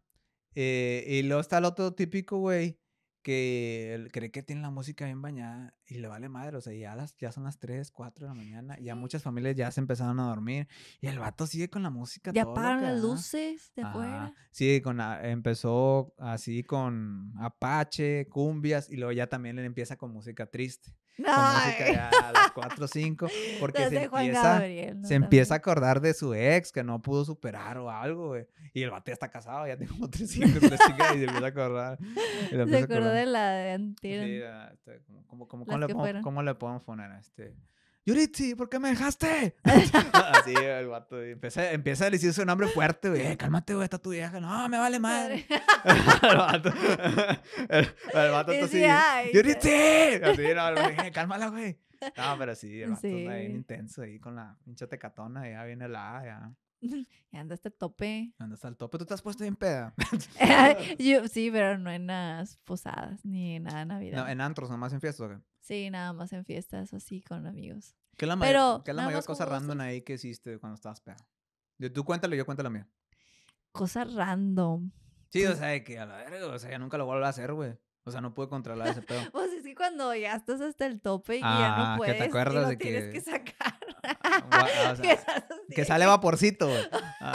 Eh, y luego está el otro típico, güey que cree que tiene la música bien bañada y le vale madre, o sea, ya, las, ya son las 3, 4 de la mañana, ya muchas familias ya se empezaron a dormir y el vato sigue con la música. Ya apagan las luces de afuera. Sí, con empezó así con Apache, cumbias y luego ya también le empieza con música triste. Ya a las 4 o 5 porque se empieza, se empieza a acordar de su ex que no pudo superar o algo, güey. Y el ya está casado, ya tiene como 3 hijos, y se empieza a acordar. Se acordó de la de anterior. Sí, este, como, como, ¿cómo, le podemos, ¿cómo, le podemos, poner a este? Yuritsi, ¿por qué me dejaste? Así el vato. Empieza, empieza a decir su nombre fuerte, güey. Eh, cálmate, güey, está tu vieja. No, me vale madre. el vato. El, el vato está así. Yuritsi. Así, no, le cálmala, güey. No, pero sí, el vato sí. está bien intenso ahí con la pinche tecatona. Ya viene la ya. Ya anda hasta el tope. Anda hasta el tope. ¿Tú te has puesto bien peda? Yo, sí, pero no en las posadas ni en nada de Navidad. No, en antros, nomás en fiestas, ¿o Sí, nada más en fiestas así con amigos. ¿Qué es la, mayor, ¿qué es la mayor cosa random ahí que hiciste cuando estabas peda? Tú cuéntalo y yo cuento la mía. Cosa random. Sí, o pues sea, que a la verga, o sea, ya nunca lo vuelvo a hacer, güey. O sea, no pude controlar ese pedo. Pues es que cuando ya estás hasta el tope y ya no puedes. Ah, que te acuerdas de que. Tienes que sacar. Ah, que sale vaporcito, güey. Ah.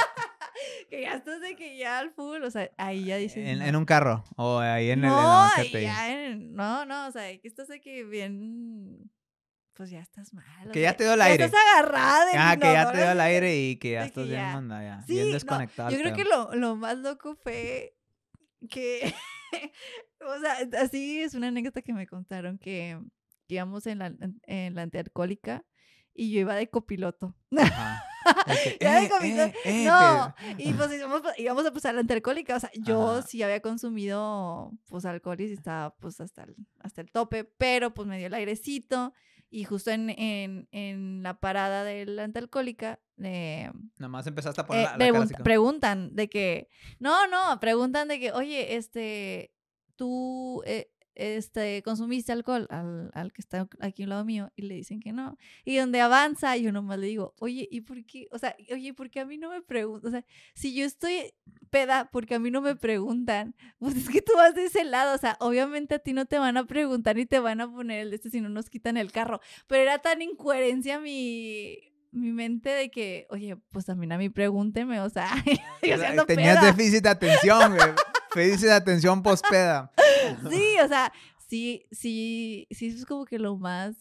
que ya estás de que ya al full, o sea, ahí ya dices. En, un carro, o ahí en no, el. ya en, no, no, o sea, que estás de que bien. Pues ya estás mal. Que ya te dio el aire. estás agarrada. Ah, que ya te dio el aire y que ya estás bien manda, ya. bien desconectado. yo creo que lo, lo más loco fue que. o sea, así es una anécdota que me contaron que, íbamos en la, en la antialcohólica y yo iba de copiloto. Ajá. ya de copiloto. Eh, eh, no, y pues íbamos, íbamos a pasar la antialcohólica. O sea, yo sí había consumido pues alcohol y estaba pues hasta el, hasta el tope, pero pues me dio el airecito Y justo en, en, en la parada de la antialcohólica, eh, Nada más empezaste a poner eh, la, Preguntan de que, no, no, preguntan de que, oye, este, tú, eh, este, consumiste alcohol al, al, que está aquí al lado mío y le dicen que no. Y donde avanza, yo nomás le digo, oye, ¿y por qué? O sea, oye, ¿por qué a mí no me preguntan? O sea, si yo estoy peda, porque a mí no me preguntan? Pues es que tú vas de ese lado, o sea, obviamente a ti no te van a preguntar ni te van a poner el de este si no nos quitan el carro. Pero era tan incoherencia mi, mi mente de que, oye, pues también a mí pregúnteme, o sea, yo Tenías déficit de atención, güey. Déficit de atención pospeda. Sí, o sea, sí, sí, sí, eso es como que lo más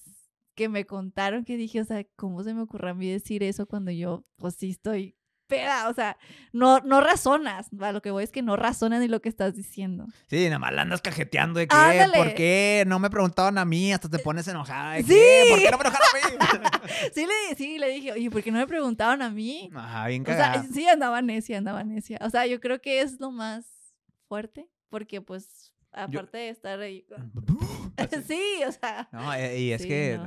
que me contaron que dije, o sea, ¿cómo se me ocurre a mí decir eso cuando yo, pues sí estoy peda? O sea, no, no razonas, a lo que voy es que no razonas ni lo que estás diciendo. Sí, nada más la andas cajeteando de qué, ¿por qué? No me preguntaban a mí, hasta te pones enojada. ¿de qué? ¿Por qué no me enojaron a mí? sí, le, sí, le dije, oye, ¿por qué no me preguntaban a mí? Ajá, bien cagada. O sea, sí, andaba necia, andaba necia. O sea, yo creo que es lo más fuerte, porque pues Aparte de estar ahí. sí, o sea. No, eh, y es que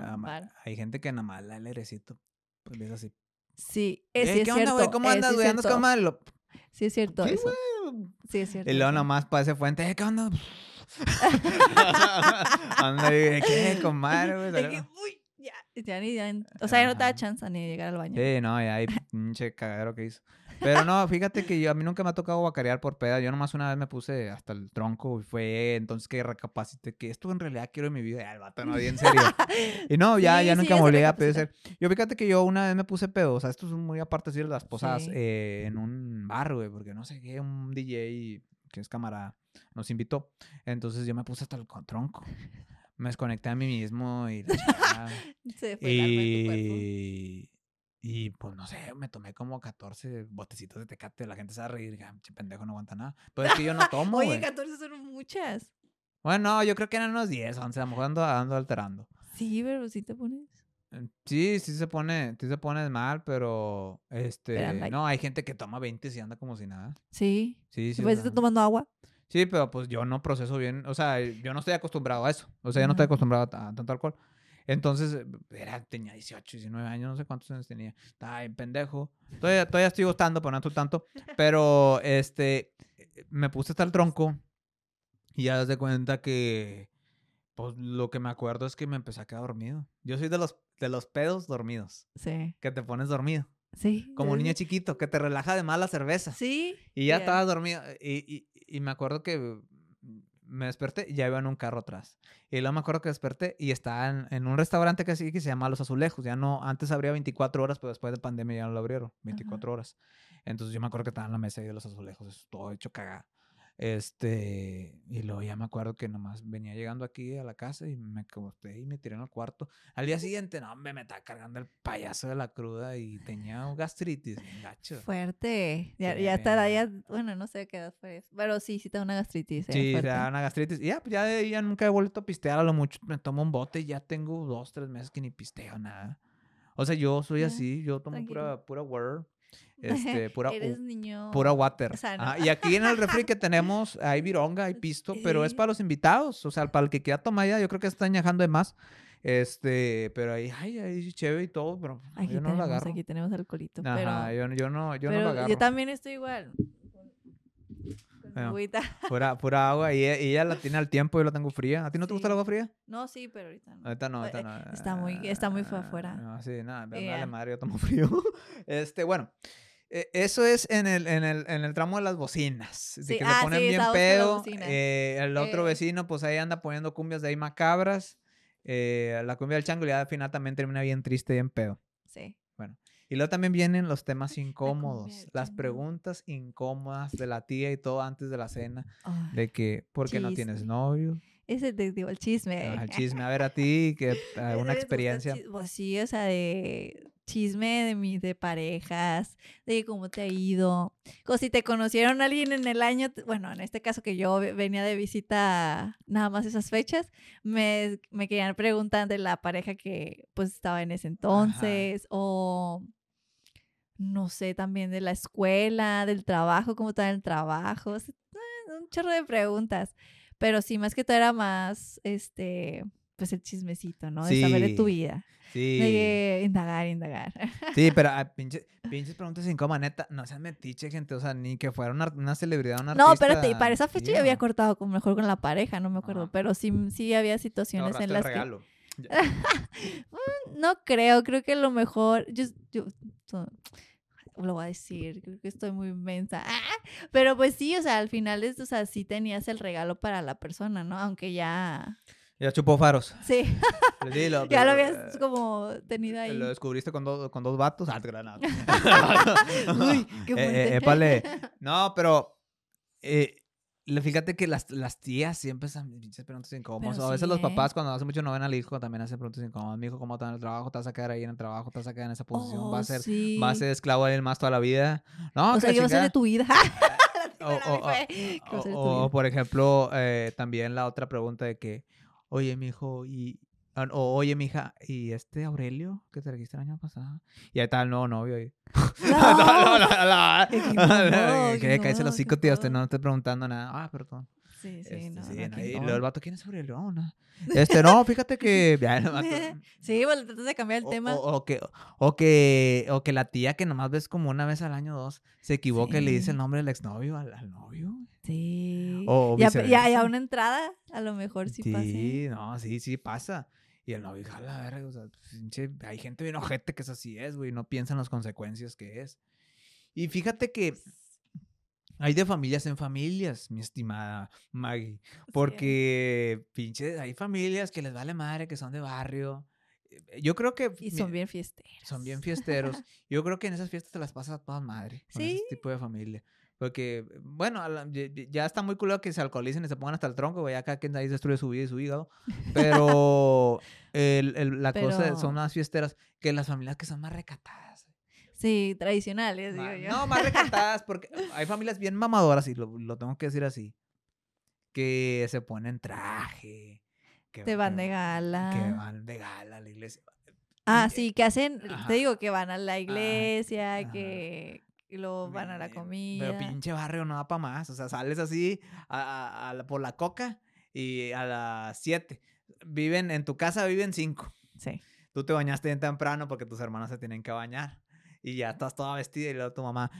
hay gente que nada más la el airecito. Pues es así. Sí, es, sí, ¿Qué onda, güey? ¿Cómo andas, güey? ¿Andas con mal? Sí, es cierto. Sí, es cierto. Y luego nada más para ese fuente, ¿eh? ¿qué onda? Anda, ¿qué? Con madre, güey. Uy, ya, ya ni, ya, o sea, ya no te da chance ni de llegar al baño. Sí, no, ya hay pinche cagadero que hizo. Pero no, fíjate que yo, a mí nunca me ha tocado guacarear por peda. Yo nomás una vez me puse hasta el tronco y fue entonces que recapacité que esto en realidad quiero en mi vida. el vato no, bien serio. Y no, ya, ya nunca me volví a pedir Yo fíjate que yo una vez me puse pedo. O sea, esto es muy aparte de las posadas eh, en un bar, güey, porque no sé qué, un DJ que es cámara nos invitó. Entonces yo me puse hasta el tronco. Me desconecté a mí mismo y... Se fue y... Y pues no sé, me tomé como 14 botecitos de tecate. La gente se va a reír. Ah, che pendejo, no aguanta nada. Pero es que yo no tomo. Oye, 14 son muchas. Bueno, yo creo que eran unos 10, 11. A lo mejor ando, alterando. Sí, pero sí te pones. Sí, sí se pone, sí se pone mal, pero este, no, hay gente que toma 20 y anda como si nada. Sí. Sí, sí. ¿Ves estás tomando agua? Sí, pero pues yo no proceso bien, o sea, yo no estoy acostumbrado a eso. O sea, yo no estoy acostumbrado a tanto alcohol. Entonces, eh, era, tenía 18, 19 años, no sé cuántos años tenía. Estaba bien pendejo. Todavía, todavía estoy gustando, pero no tanto. Pero, este, me puse hasta el tronco y ya das cuenta que, pues, lo que me acuerdo es que me empecé a quedar dormido. Yo soy de los, de los pedos dormidos. Sí. Que te pones dormido. Sí. Como un niño chiquito, que te relaja de más la cerveza. Sí. Y ya estaba dormido. Y, y, y me acuerdo que me desperté y ya iba en un carro atrás. Y luego me acuerdo que desperté y estaba en, un restaurante que, así, que se llama Los Azulejos. Ya no, antes abría 24 horas, pero después de pandemia ya no lo abrieron, 24 horas. Entonces yo me acuerdo que estaba en la mesa de Los Azulejos, todo hecho cagado. Este, y luego ya me acuerdo que nomás venía llegando aquí a la casa y me acosté y me tiré en el cuarto. Al día siguiente, no, me, me estaba cargando el payaso de la cruda y tenía gastritis, gacho. Fuerte. Ya, ya está, ya, bueno, no sé qué edad fue eso. Pero sí, sí te da una gastritis. Eh, sí, te da una gastritis. Y ya, pues ya, ya nunca he vuelto a pistear a lo mucho. Me tomo un bote y ya tengo dos, tres meses que ni pisteo nada. O sea, yo soy así, yo tomo pura, pura word. Este, pura, pura water. y aquí en el refri que tenemos hay vironga, hay pisto, pero es para los invitados. O sea, para el que quiera tomar ya, yo creo que está añejando de más. Este, pero ahí, ay, ahí chévere y todo, pero aquí yo no tenemos, lo agarro. Aquí tenemos alcoholito. Ajá, yo, yo, no, yo no lo agarro. Yo también estoy igual. Pura, pura agua y, ella la tiene al tiempo y la tengo fría. ¿A ti no te gusta el agua fría? No, sí, pero ahorita no. Ahorita no, ahorita no. Está muy, está muy afuera. No, sí, nada, me madre, yo tomo frío. este, bueno. E, eso es en el, en, el, en el tramo de las bocinas. De que le ah, ponen bien pedo. Eh, el otro eh. vecino, pues ahí anda poniendo cumbias de ahí macabras. Eh, la cumbia del chango y al final también termina bien triste y bien pedo. Sí. Y luego también vienen los temas incómodos, las preguntas incómodas de la tía y todo antes de la cena. de que, ¿por qué no tienes novio? Ese te digo, el chisme. el chisme. A ver, a ti, que una experiencia. Pues sí, o sea, de chisme de mis de parejas, de cómo te ha ido. O si te conocieron a alguien en el año, bueno, en este caso que yo venía de visita nada más esas fechas, me, me querían preguntar de la pareja que pues estaba en ese entonces o no sé, también de la escuela, del trabajo, cómo estaba el trabajo, un chorro de preguntas. Pero sí, más que todo era más, este, pues el chismecito, ¿no? De saber de tu vida. Sí. De indagar, indagar. Sí, pero ah, pinches, preguntas incómodas, neta, no sean metiche, gente, o sea, ni que fuera una, celebridad, una No, espérate, y para esa fecha yo había cortado como mejor con la pareja, no me acuerdo, pero sí, sí había situaciones en las que... Mm, no creo, creo que lo mejor, yo, yo lo voy a decir, creo que estoy muy inmensa. Pero pues sí, o sea, al final es, o sea, sí tenías el regalo para la persona, ¿no? Aunque ya ya chupó faros. Sí. ya lo habías como tenido ahí. Lo descubriste con, con dos vatos. Ah, granada. Uy, qué eh, fuerte. no, pero eh, fíjate que las, las tías siempre hacen preguntas incómodas. a veces los papás, cuando hace mucho no ven al hijo, también hacen preguntas incómodas. Mi hijo, ¿cómo está en el trabajo? ¿Te vas a quedar ahí en el trabajo? ¿Te vas a quedar en esa posición? ¿Va, a oh, ser, ¿Va a ser esclavo él más toda la vida? No, o sea, ¿qué va a ser de tu vida? o, por ejemplo, eh, también la otra pregunta de que oye, mi hijo, y, ah, o, oye, mija, ¿y este Aurelio que te registró el año pasado? Y ahí está el nuevo novio ahí. No, no, no, no. Que cállese los hocico, tío, usted no estoy preguntando nada. Ah, perdón. Sí, sí, este, no. Sí, y luego el vato, ¿quién es Aurelio? Oh, no. Este, no, fíjate que. sí, pues tratas de cambiar el tema. O, que, o, que, o que la tía que nomás ves como una vez al año dos se equivoca y le dice el nombre del exnovio al, al novio. Sí. O ya, ya, una entrada, a lo mejor sí, pasa. Sí, no, sí, sí pasa. Y el novio, jala, verga, o sea, hay gente bien ojete que es así es, güey, no piensa en las consecuencias que es. Y fíjate que hay de familias en familias, mi estimada Maggie. Porque, pinche, hay familias que les vale madre, que son de barrio. Eh, yo creo que... Y son bien fiesteros. Son bien fiesteros. Yo creo que en esas fiestas te las pasas a todas madre. Con ese tipo de familia. Porque, bueno, ya está muy culo que se alcoholicen y se pongan hasta el tronco, güey. Acá quien ahí destruye su vida y su hígado. Pero el, la cosa son más fiesteras que las familias que son más recatadas. Sí, tradicionales, digo yo. No, más recatadas, porque hay familias bien mamadoras, y lo, tengo que decir así, que se ponen traje. Que, Te van de gala. Que van de gala a la iglesia. Ah, sí, que hacen, te digo, que van a la iglesia, que y luego van a la comida. Pero pinche barrio no da para más. O sea, sales así a, por la coca y a las 7. Viven, en tu casa viven 5. Sí. Tú te bañaste bien temprano porque tus hermanos se tienen que bañar. Y ya estás toda vestida y luego tu mamá.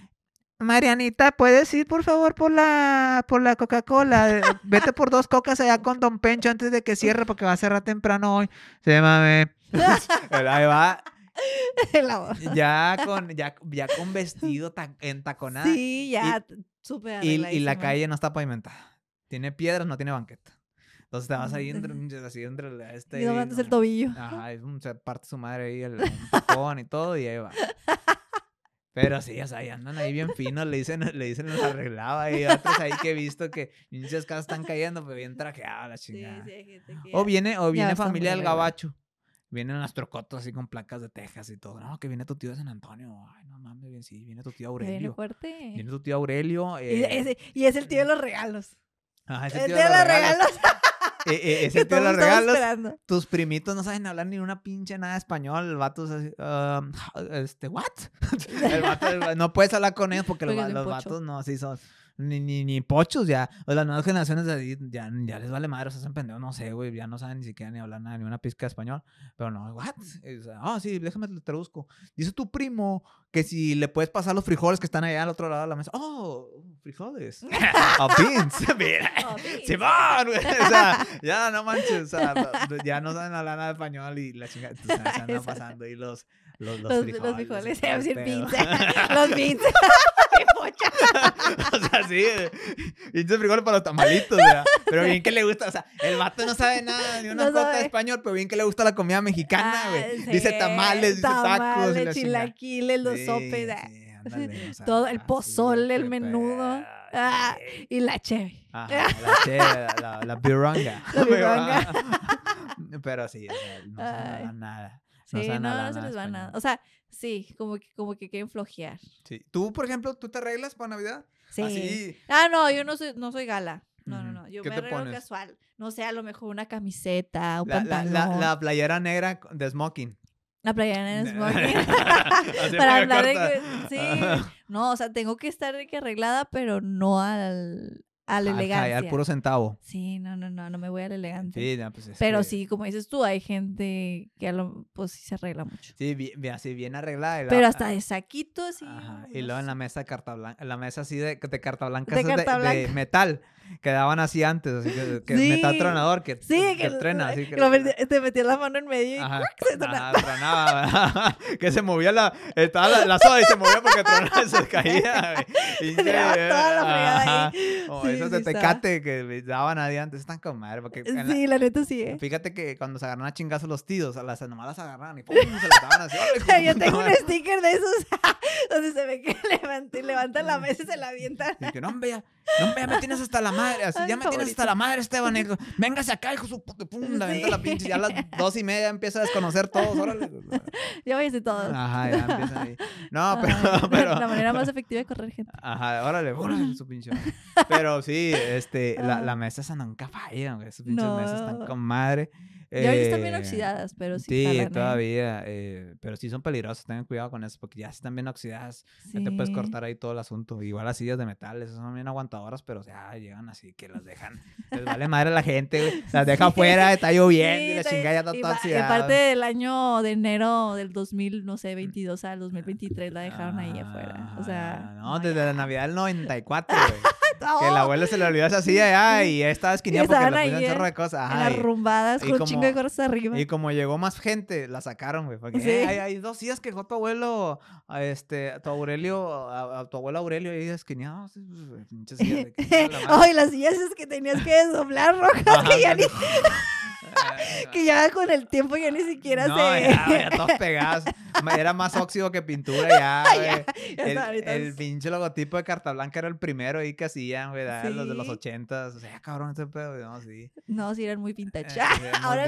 Marianita, ¿puedes ir por favor por la, por la Coca-Cola? Vete por dos cocas allá con Don Pencho antes de que cierre porque va a cerrar temprano hoy. Se mame. Ahí va ya con ya, ya con vestido entaconado. Sí, ya súper y, y, la calle no está pavimentada. Tiene piedras, no tiene banqueta. Entonces te vas ahí entre, así entre este... Y no el tobillo. Ajá, se parte su madre ahí el, tacón y todo y ahí va. Pero sí, o sea, ahí andan ahí bien finos, le dicen, le dicen los arreglaba y otros ahí que he visto que muchas casas están cayendo, pero bien trajeadas la chingada. Sí, sí, o viene, o viene familia del gabacho. Vienen las trocotos así con placas de Texas y todo. No, que viene tu tío de San Antonio. Ay, no mames, bien, sí, viene tu tío Aurelio. Viene fuerte. Viene tu tío Aurelio. Eh... Y, es el tío de los regalos. Ajá, es el tío, de, los regalos. eh, es el tío los regalos. Tus primitos no saben hablar ni una pinche nada de español. El vato es así, um, este, ¿what? el vato, no puedes hablar con ellos porque los, los vatos no, así son ni, ni, ni pochos ya. O las nuevas generaciones ya, ya les vale madre, se hacen pendejos, no sé, güey, ya no saben ni siquiera ni hablar nada, ni una pizca de español. Pero no, what? Ah, sí, déjame te traduzco. Dice tu primo que si le puedes pasar los frijoles que están allá al otro lado de la mesa. Oh, frijoles. oh, beans. Mira. Oh, Simón, O sea, ya no manches. O sea, ya no saben hablar nada de español y la chingada. Tú sabes, andan pasando y los los, los, frijoles. Los frijoles, se decir pizza. los pizza. o sea, sí. Pinches frijoles para los tamalitos, ¿verdad? Pero bien que le gusta, o sea, el vato no sabe nada, ni una no de español, pero bien que le gusta la comida mexicana, güey. Ah, dice tamales, dice tacos. Tamales, chilaquiles, los sopes. Todo, el pozole, el menudo. Ah, y la cheve. Ajá, la cheve, la, la. La biranga. Pero sí, o sea, no sabe nada. No sí, no, no se les va nada. O sea, sí, como que, como que quieren flojear. Sí. ¿Tú, por ejemplo, tú te arreglas para Navidad? Sí. Ah, no, yo no soy, no soy gala. No, no, no. Yo me arreglo casual. No sé, a lo mejor una camiseta, un pantalón. La, la, playera negra de smoking. La playera negra de smoking. para andar de... Sí. No, o sea, tengo que estar de que arreglada, pero no al a la elegancia. Al, puro centavo. Sí, no, no, no, no me voy a la elegancia. Sí, pues Pero sí, como dices tú, hay gente que a lo, pues sí se arregla mucho. Sí, bien, así bien arreglada. Pero hasta de saquitos y... Y luego en la mesa de carta blanca, la mesa así de, de carta blanca, de, carta blanca. de metal quedaban así antes, así que, que metal tronador que, sí, que, trena. Así que, te metías la mano en medio y ajá, se tronaba. que se movía la, estaba la, la, soda y se movía porque tronaba y se caía. Y, se toda la fregada ahí. O esos de tecate que daban ahí antes, están con madre. Porque sí, la, neta sí. Eh. Fíjate que cuando se agarran a chingazos los tíos, las nomás las agarraban y pum, se las daban así. Yo tengo un sticker de esos donde se ve que levantan, levantan la mesa y se la avientan. Y que no, hombre, no, ya me tienes hasta la madre, así, ya me tienes hasta la madre, Esteban. Y, Véngase acá, hijo, su puta, pum, la venta la pinche. Ya a las dos y media empieza a desconocer todos, órale. Ya voy a todos. Ajá, ya empieza ahí. No, pero, pero. La manera más efectiva de correr gente. Ajá, órale, órale, su pinche. Pero sí, este, la, la mesa esa nunca falla. Sus pinches mesas están con madre. Ya hoy están bien eh, oxidadas, pero sí. Sí, ¿eh? todavía. Eh, pero sí son peligrosas. Tengan cuidado con eso, porque ya están bien oxidadas. Ya te puedes cortar ahí todo el asunto. Igual las sillas de metal, esas son bien aguantadoras, pero ya llegan así que las dejan. Les vale madre a la gente, güey. Las deja afuera, está lloviendo y la chingada ya está toda oxidada. Y aparte del año de enero del 2000, no sé, 22 al 2023 la dejaron ahí afuera. O sea. No, desde la Navidad del 94, güey. Que el abuelo se le olvidó esa silla ya y estaba esquinada porque le pusieron un chorro de cosas. Ajá, las rumbadas con un chingo de cosas arriba. Y como llegó más gente, la sacaron, güey. Porque eh, hay, hay, dos sillas que dejó tu abuelo, a este, a tu Aurelio, a, tu abuelo Aurelio ahí esquinado. Ay, las sillas es que tenías que desdoblar rojas que ya ni... que ya con el tiempo ya ni siquiera no, se. Ya, ya todos pegados. Era más óxido que pintura ya, güey. el, pinche logotipo de carta blanca era el primero ahí que hacían, güey. Los de los ochentas. O sea, cabrón, ese pedo. No, sí. No, sí, eran muy vintage. Eh, ahora,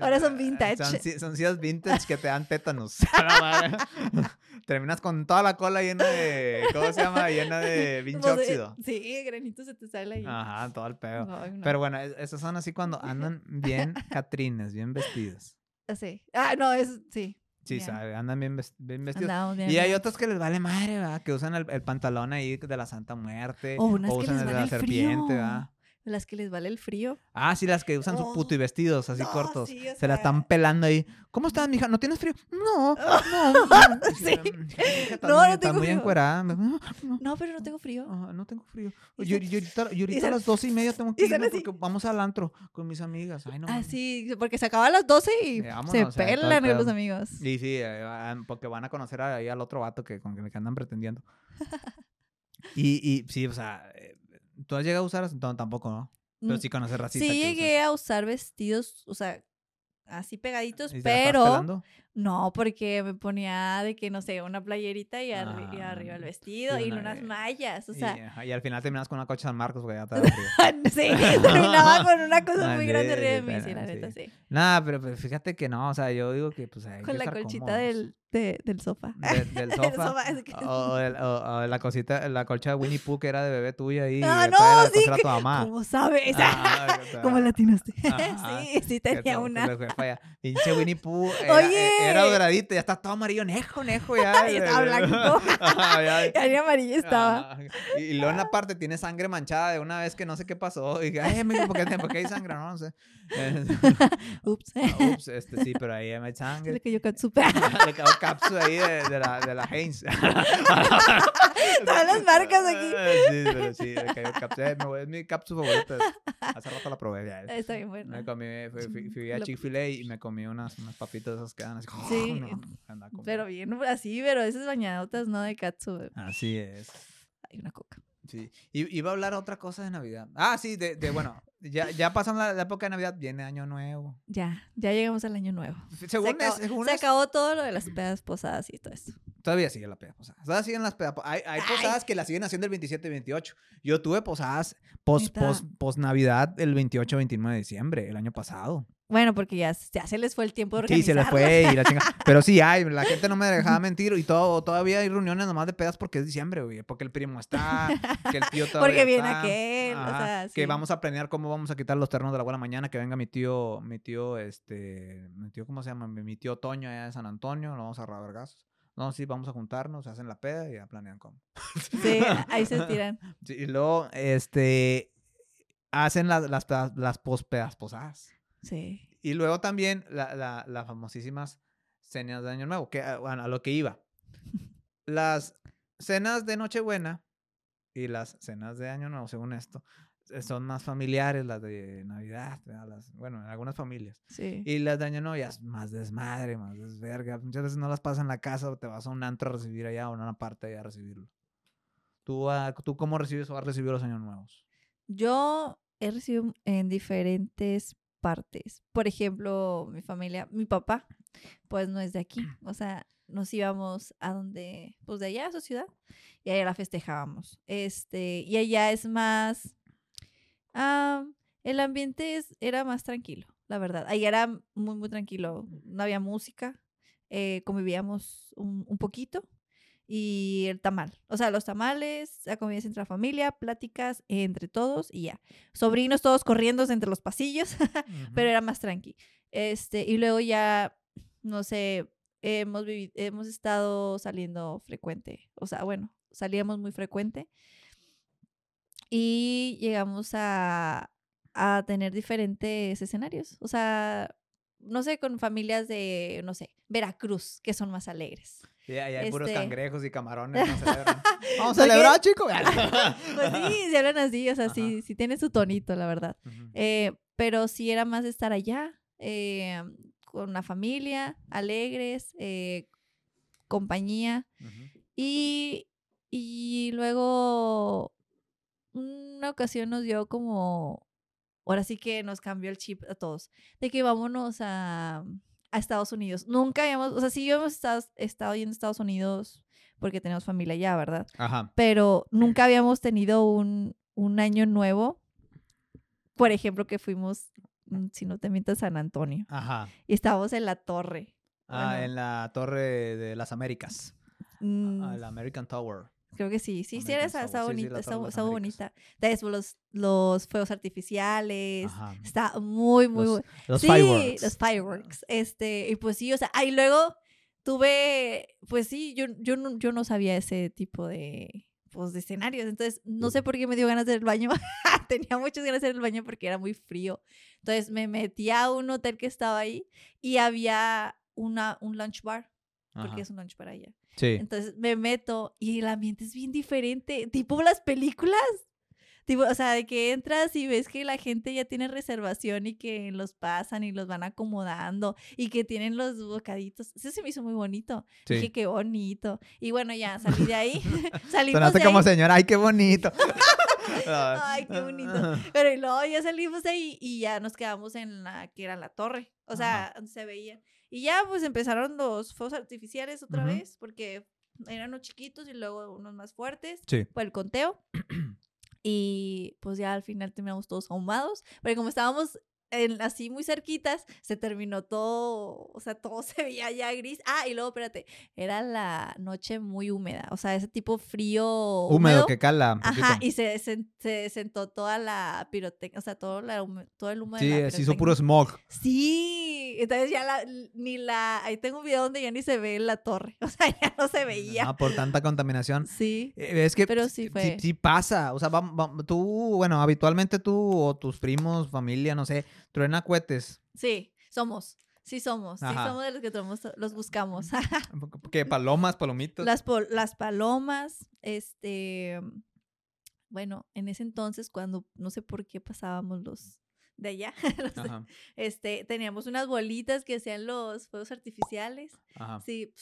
ahora son vintage. Son, son sillas vintage que te dan tétanos. Terminas con toda la cola llena de. ¿Cómo se llama? Llena de pinche pues, óxido. Sí, granitos se te sale ahí. Ajá, todo el pedo. Pero bueno, esas son así cuando andan bien catrines, bien vestidos. Sí. Ah, no, es. Sí. Sí, sabe, andan bien, bien vestidos. y hay otros que les vale madre, ¿verdad? Que usan el, pantalón ahí de la Santa Muerte. O, usan el de la serpiente, ¿verdad? Las que les vale el frío. Ah, sí, las que usan su puto y vestidos así cortos. Se la están pelando ahí. ¿Cómo estás, mija? ¿No tienes frío? No, no. no. sí. no, no tengo muy frío. encuerada. No, pero no tengo frío. no tengo frío. Yo, ahorita, a las doce y media tengo que irme porque vamos al antro con mis amigas. Ay, no. Ah, sí, porque se acaba a las doce y se pelan los amigos. Sí, sí, eh, porque van a conocer ahí al otro vato que con que andan pretendiendo. y, y sí, o sea eh, ¿Tú has llegado a usar? No, tampoco, ¿no? Pero mm, sí conoces racista. Sí llegué a usar vestidos, o sea, así pegaditos, pero no, porque me ponía de que, no sé, una playerita y, arriba el ah, vestido y unas mallas, o sea. Y, al final terminas con una coche San Marcos te Sí, terminaba con una cosa muy grande arriba de mí, sí, la neta, sí. Nada, pero, pero, fíjate que no, o sea, yo digo que pues hay Con la colchita del, del sofá. del sofá. o, o, la cosita, la colcha de Winnie Pooh que era de bebé tuya ahí. Ah, no, sí. Que, tu mamá. ¿Cómo sabes? Ah, ¿Cómo latinaste? sí, sí tenía una. Pinche Winnie Pooh. Oye era doradito, ya está todo amarillo, nejo, nejo, ya. ya estaba blanco. ya, ni amarillo estaba. y, luego en la parte tiene sangre manchada de una vez que no sé qué pasó. Y dije, ay, ¿por qué, ¿por qué hay sangre? No, no sé. ups. ups, este sí, pero ahí hay sangre. Le cayó capsu. Le cayó capsu ahí de, de, la, de la Heinz. Todas las marcas aquí. sí, pero sí, le cayó capsu. Es mi capsu favorita. Hace rato la probé ya. Está bien bueno. Me comí, fui, fui, a Chick-fil-A y me comí unas, unas papitas esas que dan así. Sí, pero bien así, pero esas bañadotas no de katsu. Así es. Hay una coca. Sí. Y iba a hablar otra cosa de Navidad. Ah, sí, de, de bueno, ya, ya pasando la, época de Navidad, viene Año Nuevo. Ya, ya llegamos al Año Nuevo. Según se, acabó, se acabó todo lo de las pedas posadas y todo eso. Todavía sigue la peda posada. Todavía siguen las pedas Hay, hay posadas que las siguen haciendo el 27 y 28. Yo tuve posadas post, post, post Navidad el 28 29 de diciembre, el año pasado. Bueno, porque ya, ya se les fue el tiempo de organizar. Sí, se les fue y la chinga. Pero sí hay, la gente no me dejaba mentir y todo, todavía hay reuniones nomás de pedas porque es diciembre, güey. Porque el primo está, que el tío todavía Porque viene aquel, o sea, Que vamos a planear cómo vamos a quitar los ternos de la buena mañana, que venga mi tío, mi tío, este, mi tío, ¿cómo se llama? Mi tío Toño allá de San Antonio, lo vamos a vergazos. No, sí, vamos a juntarnos, hacen la peda y ya planean cómo. Sí, ahí se tiran. Sí, y luego, este, hacen las, las, las posadas. Sí. Y luego también las la, famosísimas cenas de Año Nuevo, que bueno, a lo que iba. Las cenas de Nochebuena y las cenas de Año Nuevo, según esto, eh, son más familiares, las de Navidad, las, bueno, en algunas familias. Sí. Y las de Año Nuevo ya es más desmadre, más desverga. Muchas veces no las pasas en la casa o te vas a un antro a recibir allá o en una parte allá a recibirlo. ¿Tú, uh, ¿Tú cómo recibes o has recibido los Años Nuevos? Yo he recibido en diferentes partes. Por ejemplo, mi familia, mi papá, pues no es de aquí. O sea, nos íbamos a donde, pues de allá a su ciudad, y allá la festejábamos. Este, y allá es más, ah, el ambiente es, era más tranquilo, la verdad. Allá era muy, muy tranquilo. No había música, eh, convivíamos un, un, poquito. Y el tamal, o sea, los tamales, la comida entre la familia, pláticas entre todos y ya. Sobrinos todos corriendo entre los pasillos, pero era más tranqui. Este, y luego ya, no sé, hemos, hemos estado saliendo frecuente, o sea, bueno, salíamos muy frecuente y llegamos a, a tener diferentes escenarios, o sea, no sé, con familias de, no sé, Veracruz, que son más alegres. Sí, ahí hay puros este cangrejos y camarones. Vamos a celebrar, chicos. pues sí, se hablan así, o sea, sí, sí tiene su tonito, la verdad. eh, pero sí era más estar allá, eh, con la familia, alegres, eh, compañía. y, y luego una ocasión nos dio como, ahora sí que nos cambió el chip a todos, de que vámonos a, a Estados Unidos. Nunca habíamos, o sea, sí hemos estado, estado yendo a Estados Unidos porque tenemos familia allá, ¿verdad? Ajá. Pero nunca habíamos tenido un, un año nuevo. Por ejemplo, que fuimos Mm, si no te mientas, San Antonio. Ajá. Y estábamos en la torre. Ah, en la torre de las Américas. Mm. La American Tower. Creo que sí, sí, sí, era está bonita, está, bonita. Después los, los fuegos artificiales, está muy, muy Los, los sí, fireworks. los fireworks. Este, y pues sí, o sea, ahí luego tuve, pues sí, yo, yo, no, yo no sabía ese tipo de, pues, de escenarios. Entonces, no sé por qué me dio ganas de ir al baño. Tenía muchas ganas de ir al baño porque era muy frío. Entonces, me metí a un hotel que estaba ahí y había una, un lunch bar, porque es un lunch bar allá. Sí. Entonces, me meto y el ambiente es bien diferente, tipo las películas. Tipo, o sea, de que entras y ves que la gente ya tiene reservación y que los pasan y los van acomodando y que tienen los bocaditos. Eso se me hizo muy bonito. Dije, qué bonito. Y bueno, ya salí de ahí. Sonaste como señora, ay, qué bonito. ay, qué bonito. Pero luego ya salimos de ahí y ya nos quedamos en la que era la torre. O sea, donde se veía. Y ya pues empezaron los fuegos artificiales otra vez porque eran unos chiquitos y luego unos más fuertes. Sí. Fue el conteo. Y pues ya al final terminamos todos ahumados, pero como estábamos así muy cerquitas, se terminó todo, o sea, todo se veía ya gris. Ah, y luego, espérate, era la noche muy húmeda, o sea, ese tipo frío. Húmedo, que cala. Ajá, y se, se, sentó toda la pirotecnia, o sea, todo, la, todo el humo sí, de la se hizo puro smog. Sí, entonces ya la, ni la, ahí tengo un video donde ya ni se ve la torre, o sea, ya no se veía. Ah, por tanta contaminación. Sí. Eh, es que pero sí, fue. sí, pasa, o sea, tú, bueno, habitualmente tú o tus primos, familia, no sé, Truena cohetes. Sí, somos. Sí somos. Sí somos de los que los buscamos. ¿Qué? ¿Palomas, palomitos? Las, las palomas, este... Bueno, en ese entonces, cuando no sé por qué pasábamos los de allá, este, teníamos unas bolitas que hacían los fuegos artificiales. Ajá. Sí.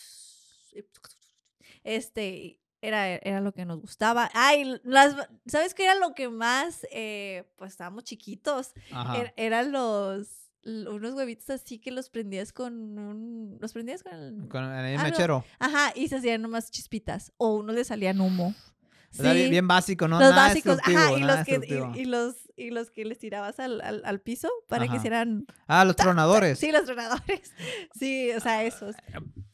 Este, era, era lo que nos gustaba. Ay, las, ¿sabes qué era lo que más? Eh, pues estábamos chiquitos. Er, eran los unos huevitos así que los prendías con un los prendías con el, con el mechero. Ajá, y se hacían nomás chispitas o uno le salían humo. Sí. bien, básico, ¿no? Los básicos, ajá, y los, que, y, los, y los que les tirabas al, al, piso para que hicieran... Ah, los tronadores. Sí, los tronadores. Sí, o sea, esos.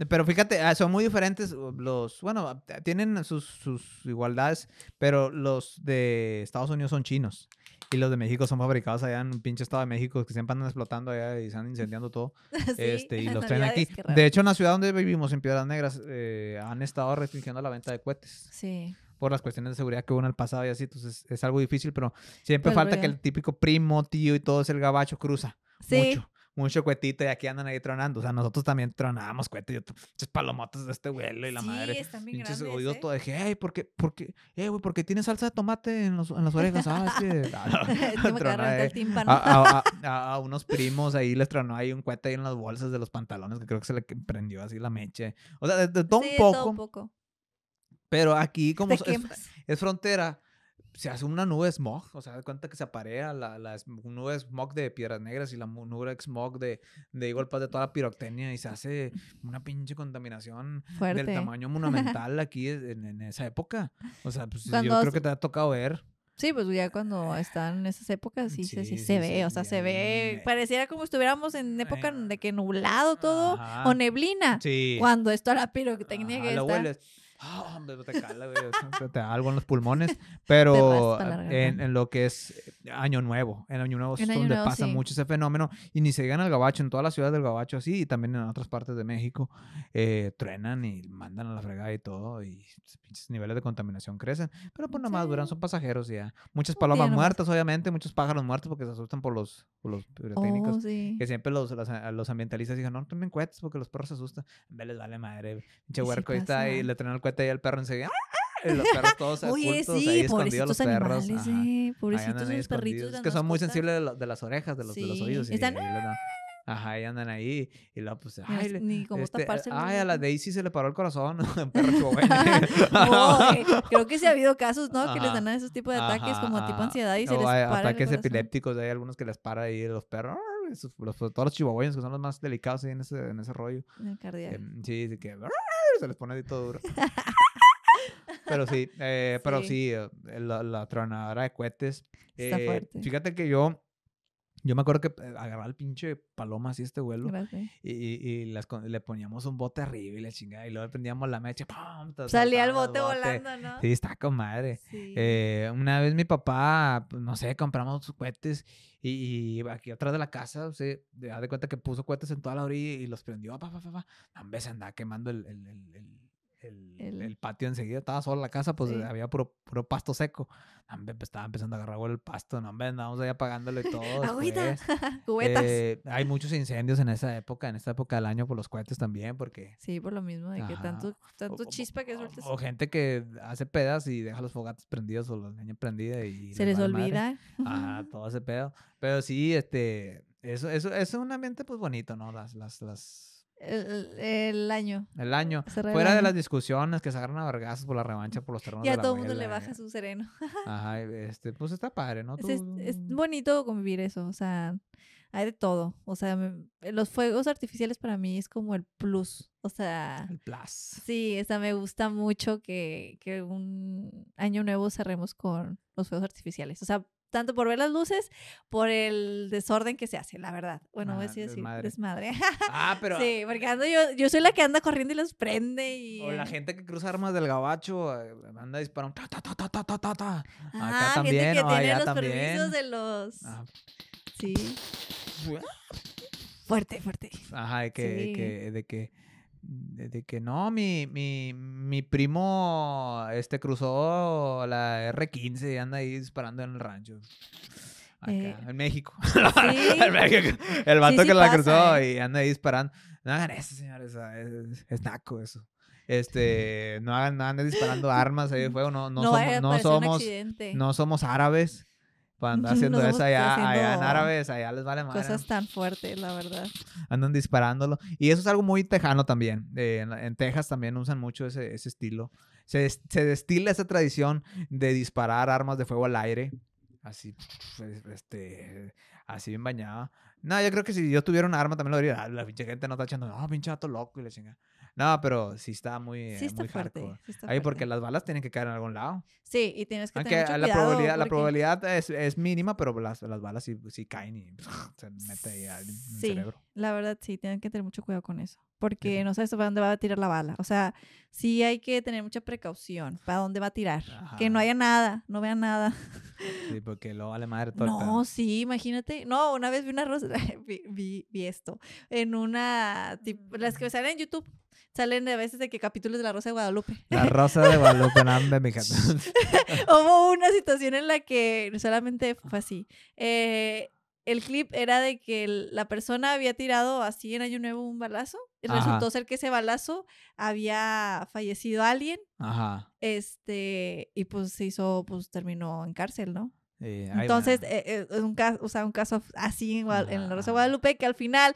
Pero fíjate, ah, son muy diferentes los... Bueno, tienen sus, sus igualdades, pero los de Estados Unidos son chinos. Y los de México son fabricados allá en un pinche estado de México que siempre andan explotando allá y están incendiando todo. este, y los traen aquí. De hecho, en la ciudad donde vivimos, en Piedras Negras, eh, han estado restringiendo la venta de cohetes. Sí. Por las cuestiones de seguridad que hubo en el pasado y así, entonces es algo difícil, pero siempre falta que el típico primo, tío y todo es el gabacho cruza. Sí. Mucho mucho cuetito y aquí andan ahí tronando. O sea, nosotros también tronábamos cueto. Yo, muchas palomotas de este vuelo y la sí, madre. Están bien Pinches oídos ¿eh? todo. Dije, hey, ¿por qué? ¿Por qué? Eh, güey, porque tiene salsa de tomate en, los, en las orejas. Ah, es que. a, a, a, unos primos ahí les tronó ahí un cuete ahí en las bolsas de los pantalones que creo que se le prendió así la meche. O sea, de, todo, un poco, todo un poco. Pero aquí, como es, es frontera se hace una nube de smog, o sea, da cuenta que se aparea la, la nube de smog de Piedras Negras y la nube de smog de, de igual de toda la piroctenia y se hace una pinche contaminación del tamaño monumental aquí en, esa época. O sea, pues yo creo que te ha tocado ver. Sí, pues ya cuando están en esas épocas sí, sí, sí, se ve, o sea, se ve, pareciera como estuviéramos en época de que nublado todo o neblina. Sí. Cuando está la pirotecnia que está. Ah, te cala, güey. te da algo en los pulmones. Pero en, lo que es eh, Año Nuevo, en Año Nuevo es donde pasa mucho ese fenómeno. Y ni se llegan al Gabacho, en todas las ciudades del Gabacho así, y también en otras partes de México, eh, truenan y mandan a la fregada y todo. Y pinches niveles de contaminación crecen. Pero pues nada más duran, son pasajeros ya. Muchas palomas muertas, obviamente, muchos pájaros muertos porque se asustan por los, por los pirotécnicos. Oh, que siempre los, los, ambientalistas dicen, no, no me encuentres porque los perros se asustan. En les vale madre. Pinche huerco ahí está y le traen el cuete ahí al perro enseguida. Y los perros todos Oye, sí, ahí escondidos los perros. Sí, pobrecitos los perritos. Es que son muy sensibles de, las orejas, de los, de los oídos. Están... Ajá, y andan ahí. Y luego, pues, ay, ni cómo este, taparse. Ay, a la Daisy se le paró el corazón. Perro no, creo que sí ha habido casos, ¿no? Que les dan esos tipos de ataques como tipo ansiedad y se les para Ataques epilépticos, hay algunos que les para ahí los perros. los, todos los chihuahuayos que son los más delicados ahí en ese, en ese rollo. El cardíaco. Em, sí, que se les pone de todo duro. pero sí, eh, pero sí, eh, la, la, tronadora de cohetes. Está eh, fuerte. Fíjate que yo yo me acuerdo que eh, agarraba el pinche paloma así este vuelo y, y, las, le poníamos un bote arriba y le chingada y luego prendíamos la mecha. Salía el bote, volando, ¿no? Sí, está con madre. Eh, una vez mi papá, pues, no sé, compramos sus cohetes y, aquí atrás de la casa, o sea, da de cuenta que puso cohetes en toda la orilla y los prendió. Pa, pa, pa, pa. se andaba quemando el, el, el el, el, patio enseguida, estaba sola la casa, pues había puro, puro pasto seco. Pues, estaba empezando a agarrar el pasto, no, andábamos ahí apagándole todo. Cubetas. Eh, hay muchos incendios en esa época, en esta época del año por los cohetes también, porque... Sí, por lo mismo, de que tanto, tanto chispa que sueltas. O, gente que hace pedas y deja los fogates prendidos o la leña prendida y... Se les, olvida. Ajá, todo ese pedo. Pero sí, este... Eso, eso, es un ambiente pues bonito, ¿no? Las, las, las el, año. El año. Fuera de las discusiones que se agarran a vergazos por la revancha por los terrenos. Y a todo el mundo le baja su sereno. Ajá, este, pues está padre, ¿no? Es, bonito convivir eso, o sea, hay de todo. O sea, los fuegos artificiales para mí es como el plus. O sea. El plus. Sí, o sea, me gusta mucho que, que un año nuevo cerremos con los fuegos artificiales. O sea, tanto por ver las luces, por el desorden que se hace, la verdad. Bueno, voy a decir desmadre. desmadre. Ah, pero. sí, porque ando yo, yo soy la que anda corriendo y los prende y. O la gente que cruza armas del gabacho, eh, anda disparando. Ta, ta, ta, ta, ta, ta, ta. Acá también, gente que tiene los también. permisos de los. Ah. Sí. Fuerte, fuerte. Ajá, de que, que, de que de, que no, mi, mi, mi primo este cruzó la R15 y anda ahí disparando en el rancho. Acá, eh, en México. el vato que la cruzó eh. y anda ahí disparando. No hagan eso, señores. Es, es, naco eso. Este, no hagan, no anden disparando armas ahí de fuego. No, no, somos, no somos, no somos árabes. Cuando haciendo eso allá, en árabes, allá les vale más. Cosas tan fuertes, la verdad. Andan disparándolo. Y eso es algo muy tejano también. en, Texas también usan mucho ese, ese estilo. Se, se, destila esa tradición de disparar armas de fuego al aire. Así, pues, este, así bien bañada. No, yo creo que si yo tuviera un arma también lo diría. Ah, la pinche gente no está echando, no, pinche gato loco y le chinga. No, pero sí está muy, sí está muy fuerte, Ahí porque las balas tienen que caer en algún lado. Sí, y tienes que tener mucho la probabilidad, la probabilidad es, es, mínima, pero las, las balas sí, sí, caen y se mete ahí al sí, cerebro. La verdad sí, tienen que tener mucho cuidado con eso. Porque no sabes para dónde va a tirar la bala. O sea, sí hay que tener mucha precaución para dónde va a tirar. Que no haya nada, no vean nada. Sí, porque lo vale madre todo No, sí, imagínate. No, una vez vi una rosa, vi, vi, vi, esto en una, tipo, las que salen en YouTube salen a veces de que capítulos de La Rosa de Guadalupe. La Rosa de Guadalupe, nambe, mija. Hubo una situación en la que solamente fue así. Eh, el clip era de que la persona había tirado así en Año Nuevo un balazo. Y resultó ser que ese balazo había fallecido alguien. Ajá. Este, y pues se hizo, pues terminó en cárcel, ¿no? Entonces, eh, eh, un caso, o sea, un caso así en, en la Rosa de Guadalupe que al final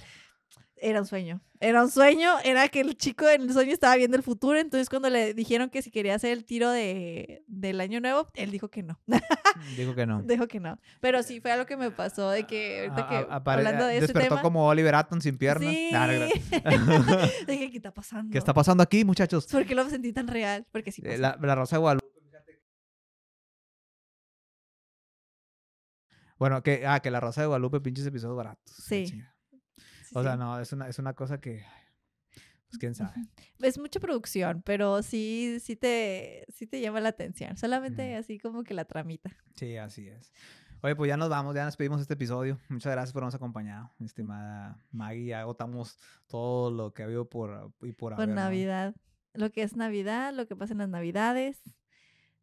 era un sueño. Era un sueño, era que el chico en el sueño estaba viendo el futuro, entonces cuando le dijeron que si quería hacer el tiro de, del año nuevo, él dijo que no. Dijo que no. Dijo que no. Pero sí, fue algo que me pasó de que ahorita que hablando de Despertó como Oliver Atom sin piernas. Sí. Dije, ¿qué está pasando? ¿Qué está pasando aquí, muchachos? ¿Por qué lo sentí tan real? Porque sí eh, La, la Rosa de Guadalupe. Bueno, que, ah, que la Rosa de Guadalupe, pinches episodios baratos. Sí o sea, no, es una, es una cosa que, pues quién sabe. Es mucha producción, pero sí, sí te, sí te llama la atención. Solamente así como que la tramita. Sí, así es. Oye, pues ya nos vamos, ya nos pedimos este episodio. Muchas gracias por habernos acompañado, estimada Maggie. Ya agotamos todo lo que ha habido por y por Por Navidad. Lo que es Navidad, lo que pasa en las Navidades.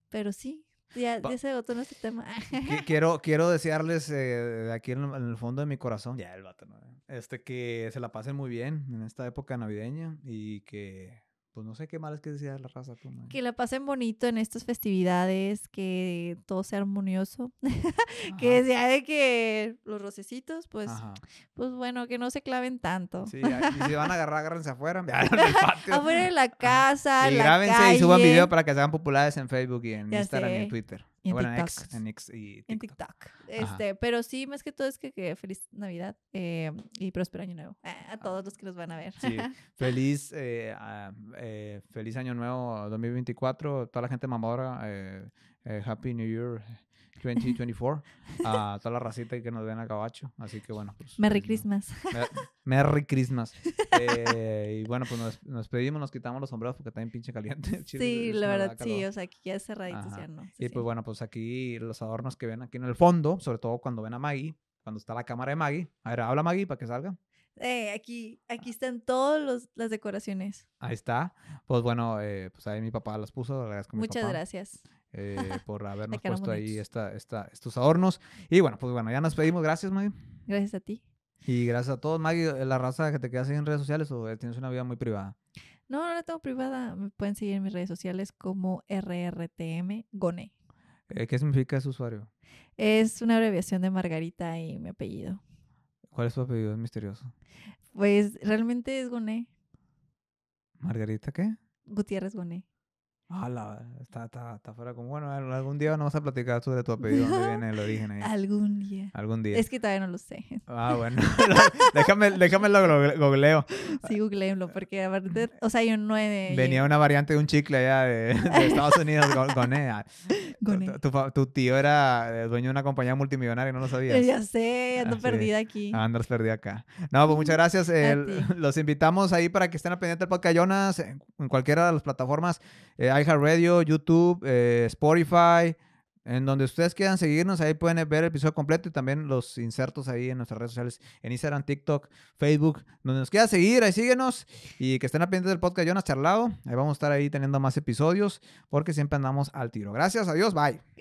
Pero sí, ya, ya se agotó nuestro tema. quiero, quiero desearles eh, aquí en, el fondo de mi corazón, ya el vato, este, que se la pasen muy bien en esta época navideña y que pues no sé qué mal es que decía la raza. que la pasen bonito en estas festividades, que todo sea armonioso. que sea de que los rocecitos, pues, pues bueno, que no se claven tanto. Sí, y si van a agarrar, agárrense afuera. Afuera de la casa, Y la grábense y suban video para que sean populares en Facebook y en Instagram y en Twitter. En bueno, TikTok. En y TikTok. En TikTok. Este, pero sí, más que todo es que, feliz Navidad eh, y próspero año nuevo a ah. todos los que nos van a ver. Sí. feliz, eh, eh, feliz año nuevo 2024. Toda la gente mamadora. Happy New Year 2024 a toda la racita que nos ven a Cabacho. Así que bueno, pues. Merry Christmas. Merry Christmas. Eh, y bueno, pues nos, nos, pedimos, nos quitamos los sombreros porque bien pinche caliente. sí, la verdad, sí. O sea, aquí ya cerraditos ya no. y pues bueno, pues aquí los adornos que ven aquí en el fondo, sobre todo cuando ven a Maggie, cuando está la cámara de Maggie. A ver, habla Maggie para que salga. Eh, aquí, aquí están todas las decoraciones. Ahí está. Pues bueno, eh, pues ahí mi papá las puso. Muchas gracias. Eh, por habernos puesto ahí esta, esta, estos adornos. Y bueno, pues bueno, ya nos pedimos. Gracias, Maggie. Gracias a ti. Y gracias a todos. Maggie, ¿la raza que te quedas ahí en redes sociales o tienes una vida muy privada? No, no la tengo privada. Me pueden seguir en mis redes sociales como RRTM Gone. Eh, ¿Qué significa ese usuario? Es una abreviación de Margarita y mi apellido. ¿Cuál es tu apellido? Es misterioso. Pues realmente es Gone. ¿Margarita qué? Gutiérrez Gone. Ah, está, está, está fuera como, bueno, algún día vamos a platicar sobre tu apellido, dónde viene el origen ahí. Algún día. Algún día. Es que todavía no lo sé. Ah, bueno. déjame, déjame lo googleo. Sí, googleenlo, porque aparte, o sea, yo no he Venía una variante de un chicle allá de, Estados Unidos, Goné. Tu, tu, tío era eh, dueño de una compañía multimillonaria, ¿no lo sabías? Ya sé, ando ah, perdida aquí. Ah, andas perdida acá. No, pues muchas gracias. los invitamos ahí para que estén al pendiente del podcast Jonas en cualquiera de las plataformas. Eh, iHeartRadio, YouTube, eh, Spotify, en donde ustedes quieran seguirnos, ahí pueden ver el episodio completo y también los insertos ahí en nuestras redes sociales, en Instagram, TikTok, Facebook, donde nos quieran seguir, ahí síguenos y que estén pendientes del podcast Jonas Charlado. Ahí vamos a estar ahí teniendo más episodios porque siempre andamos al tiro. Gracias, adiós, bye.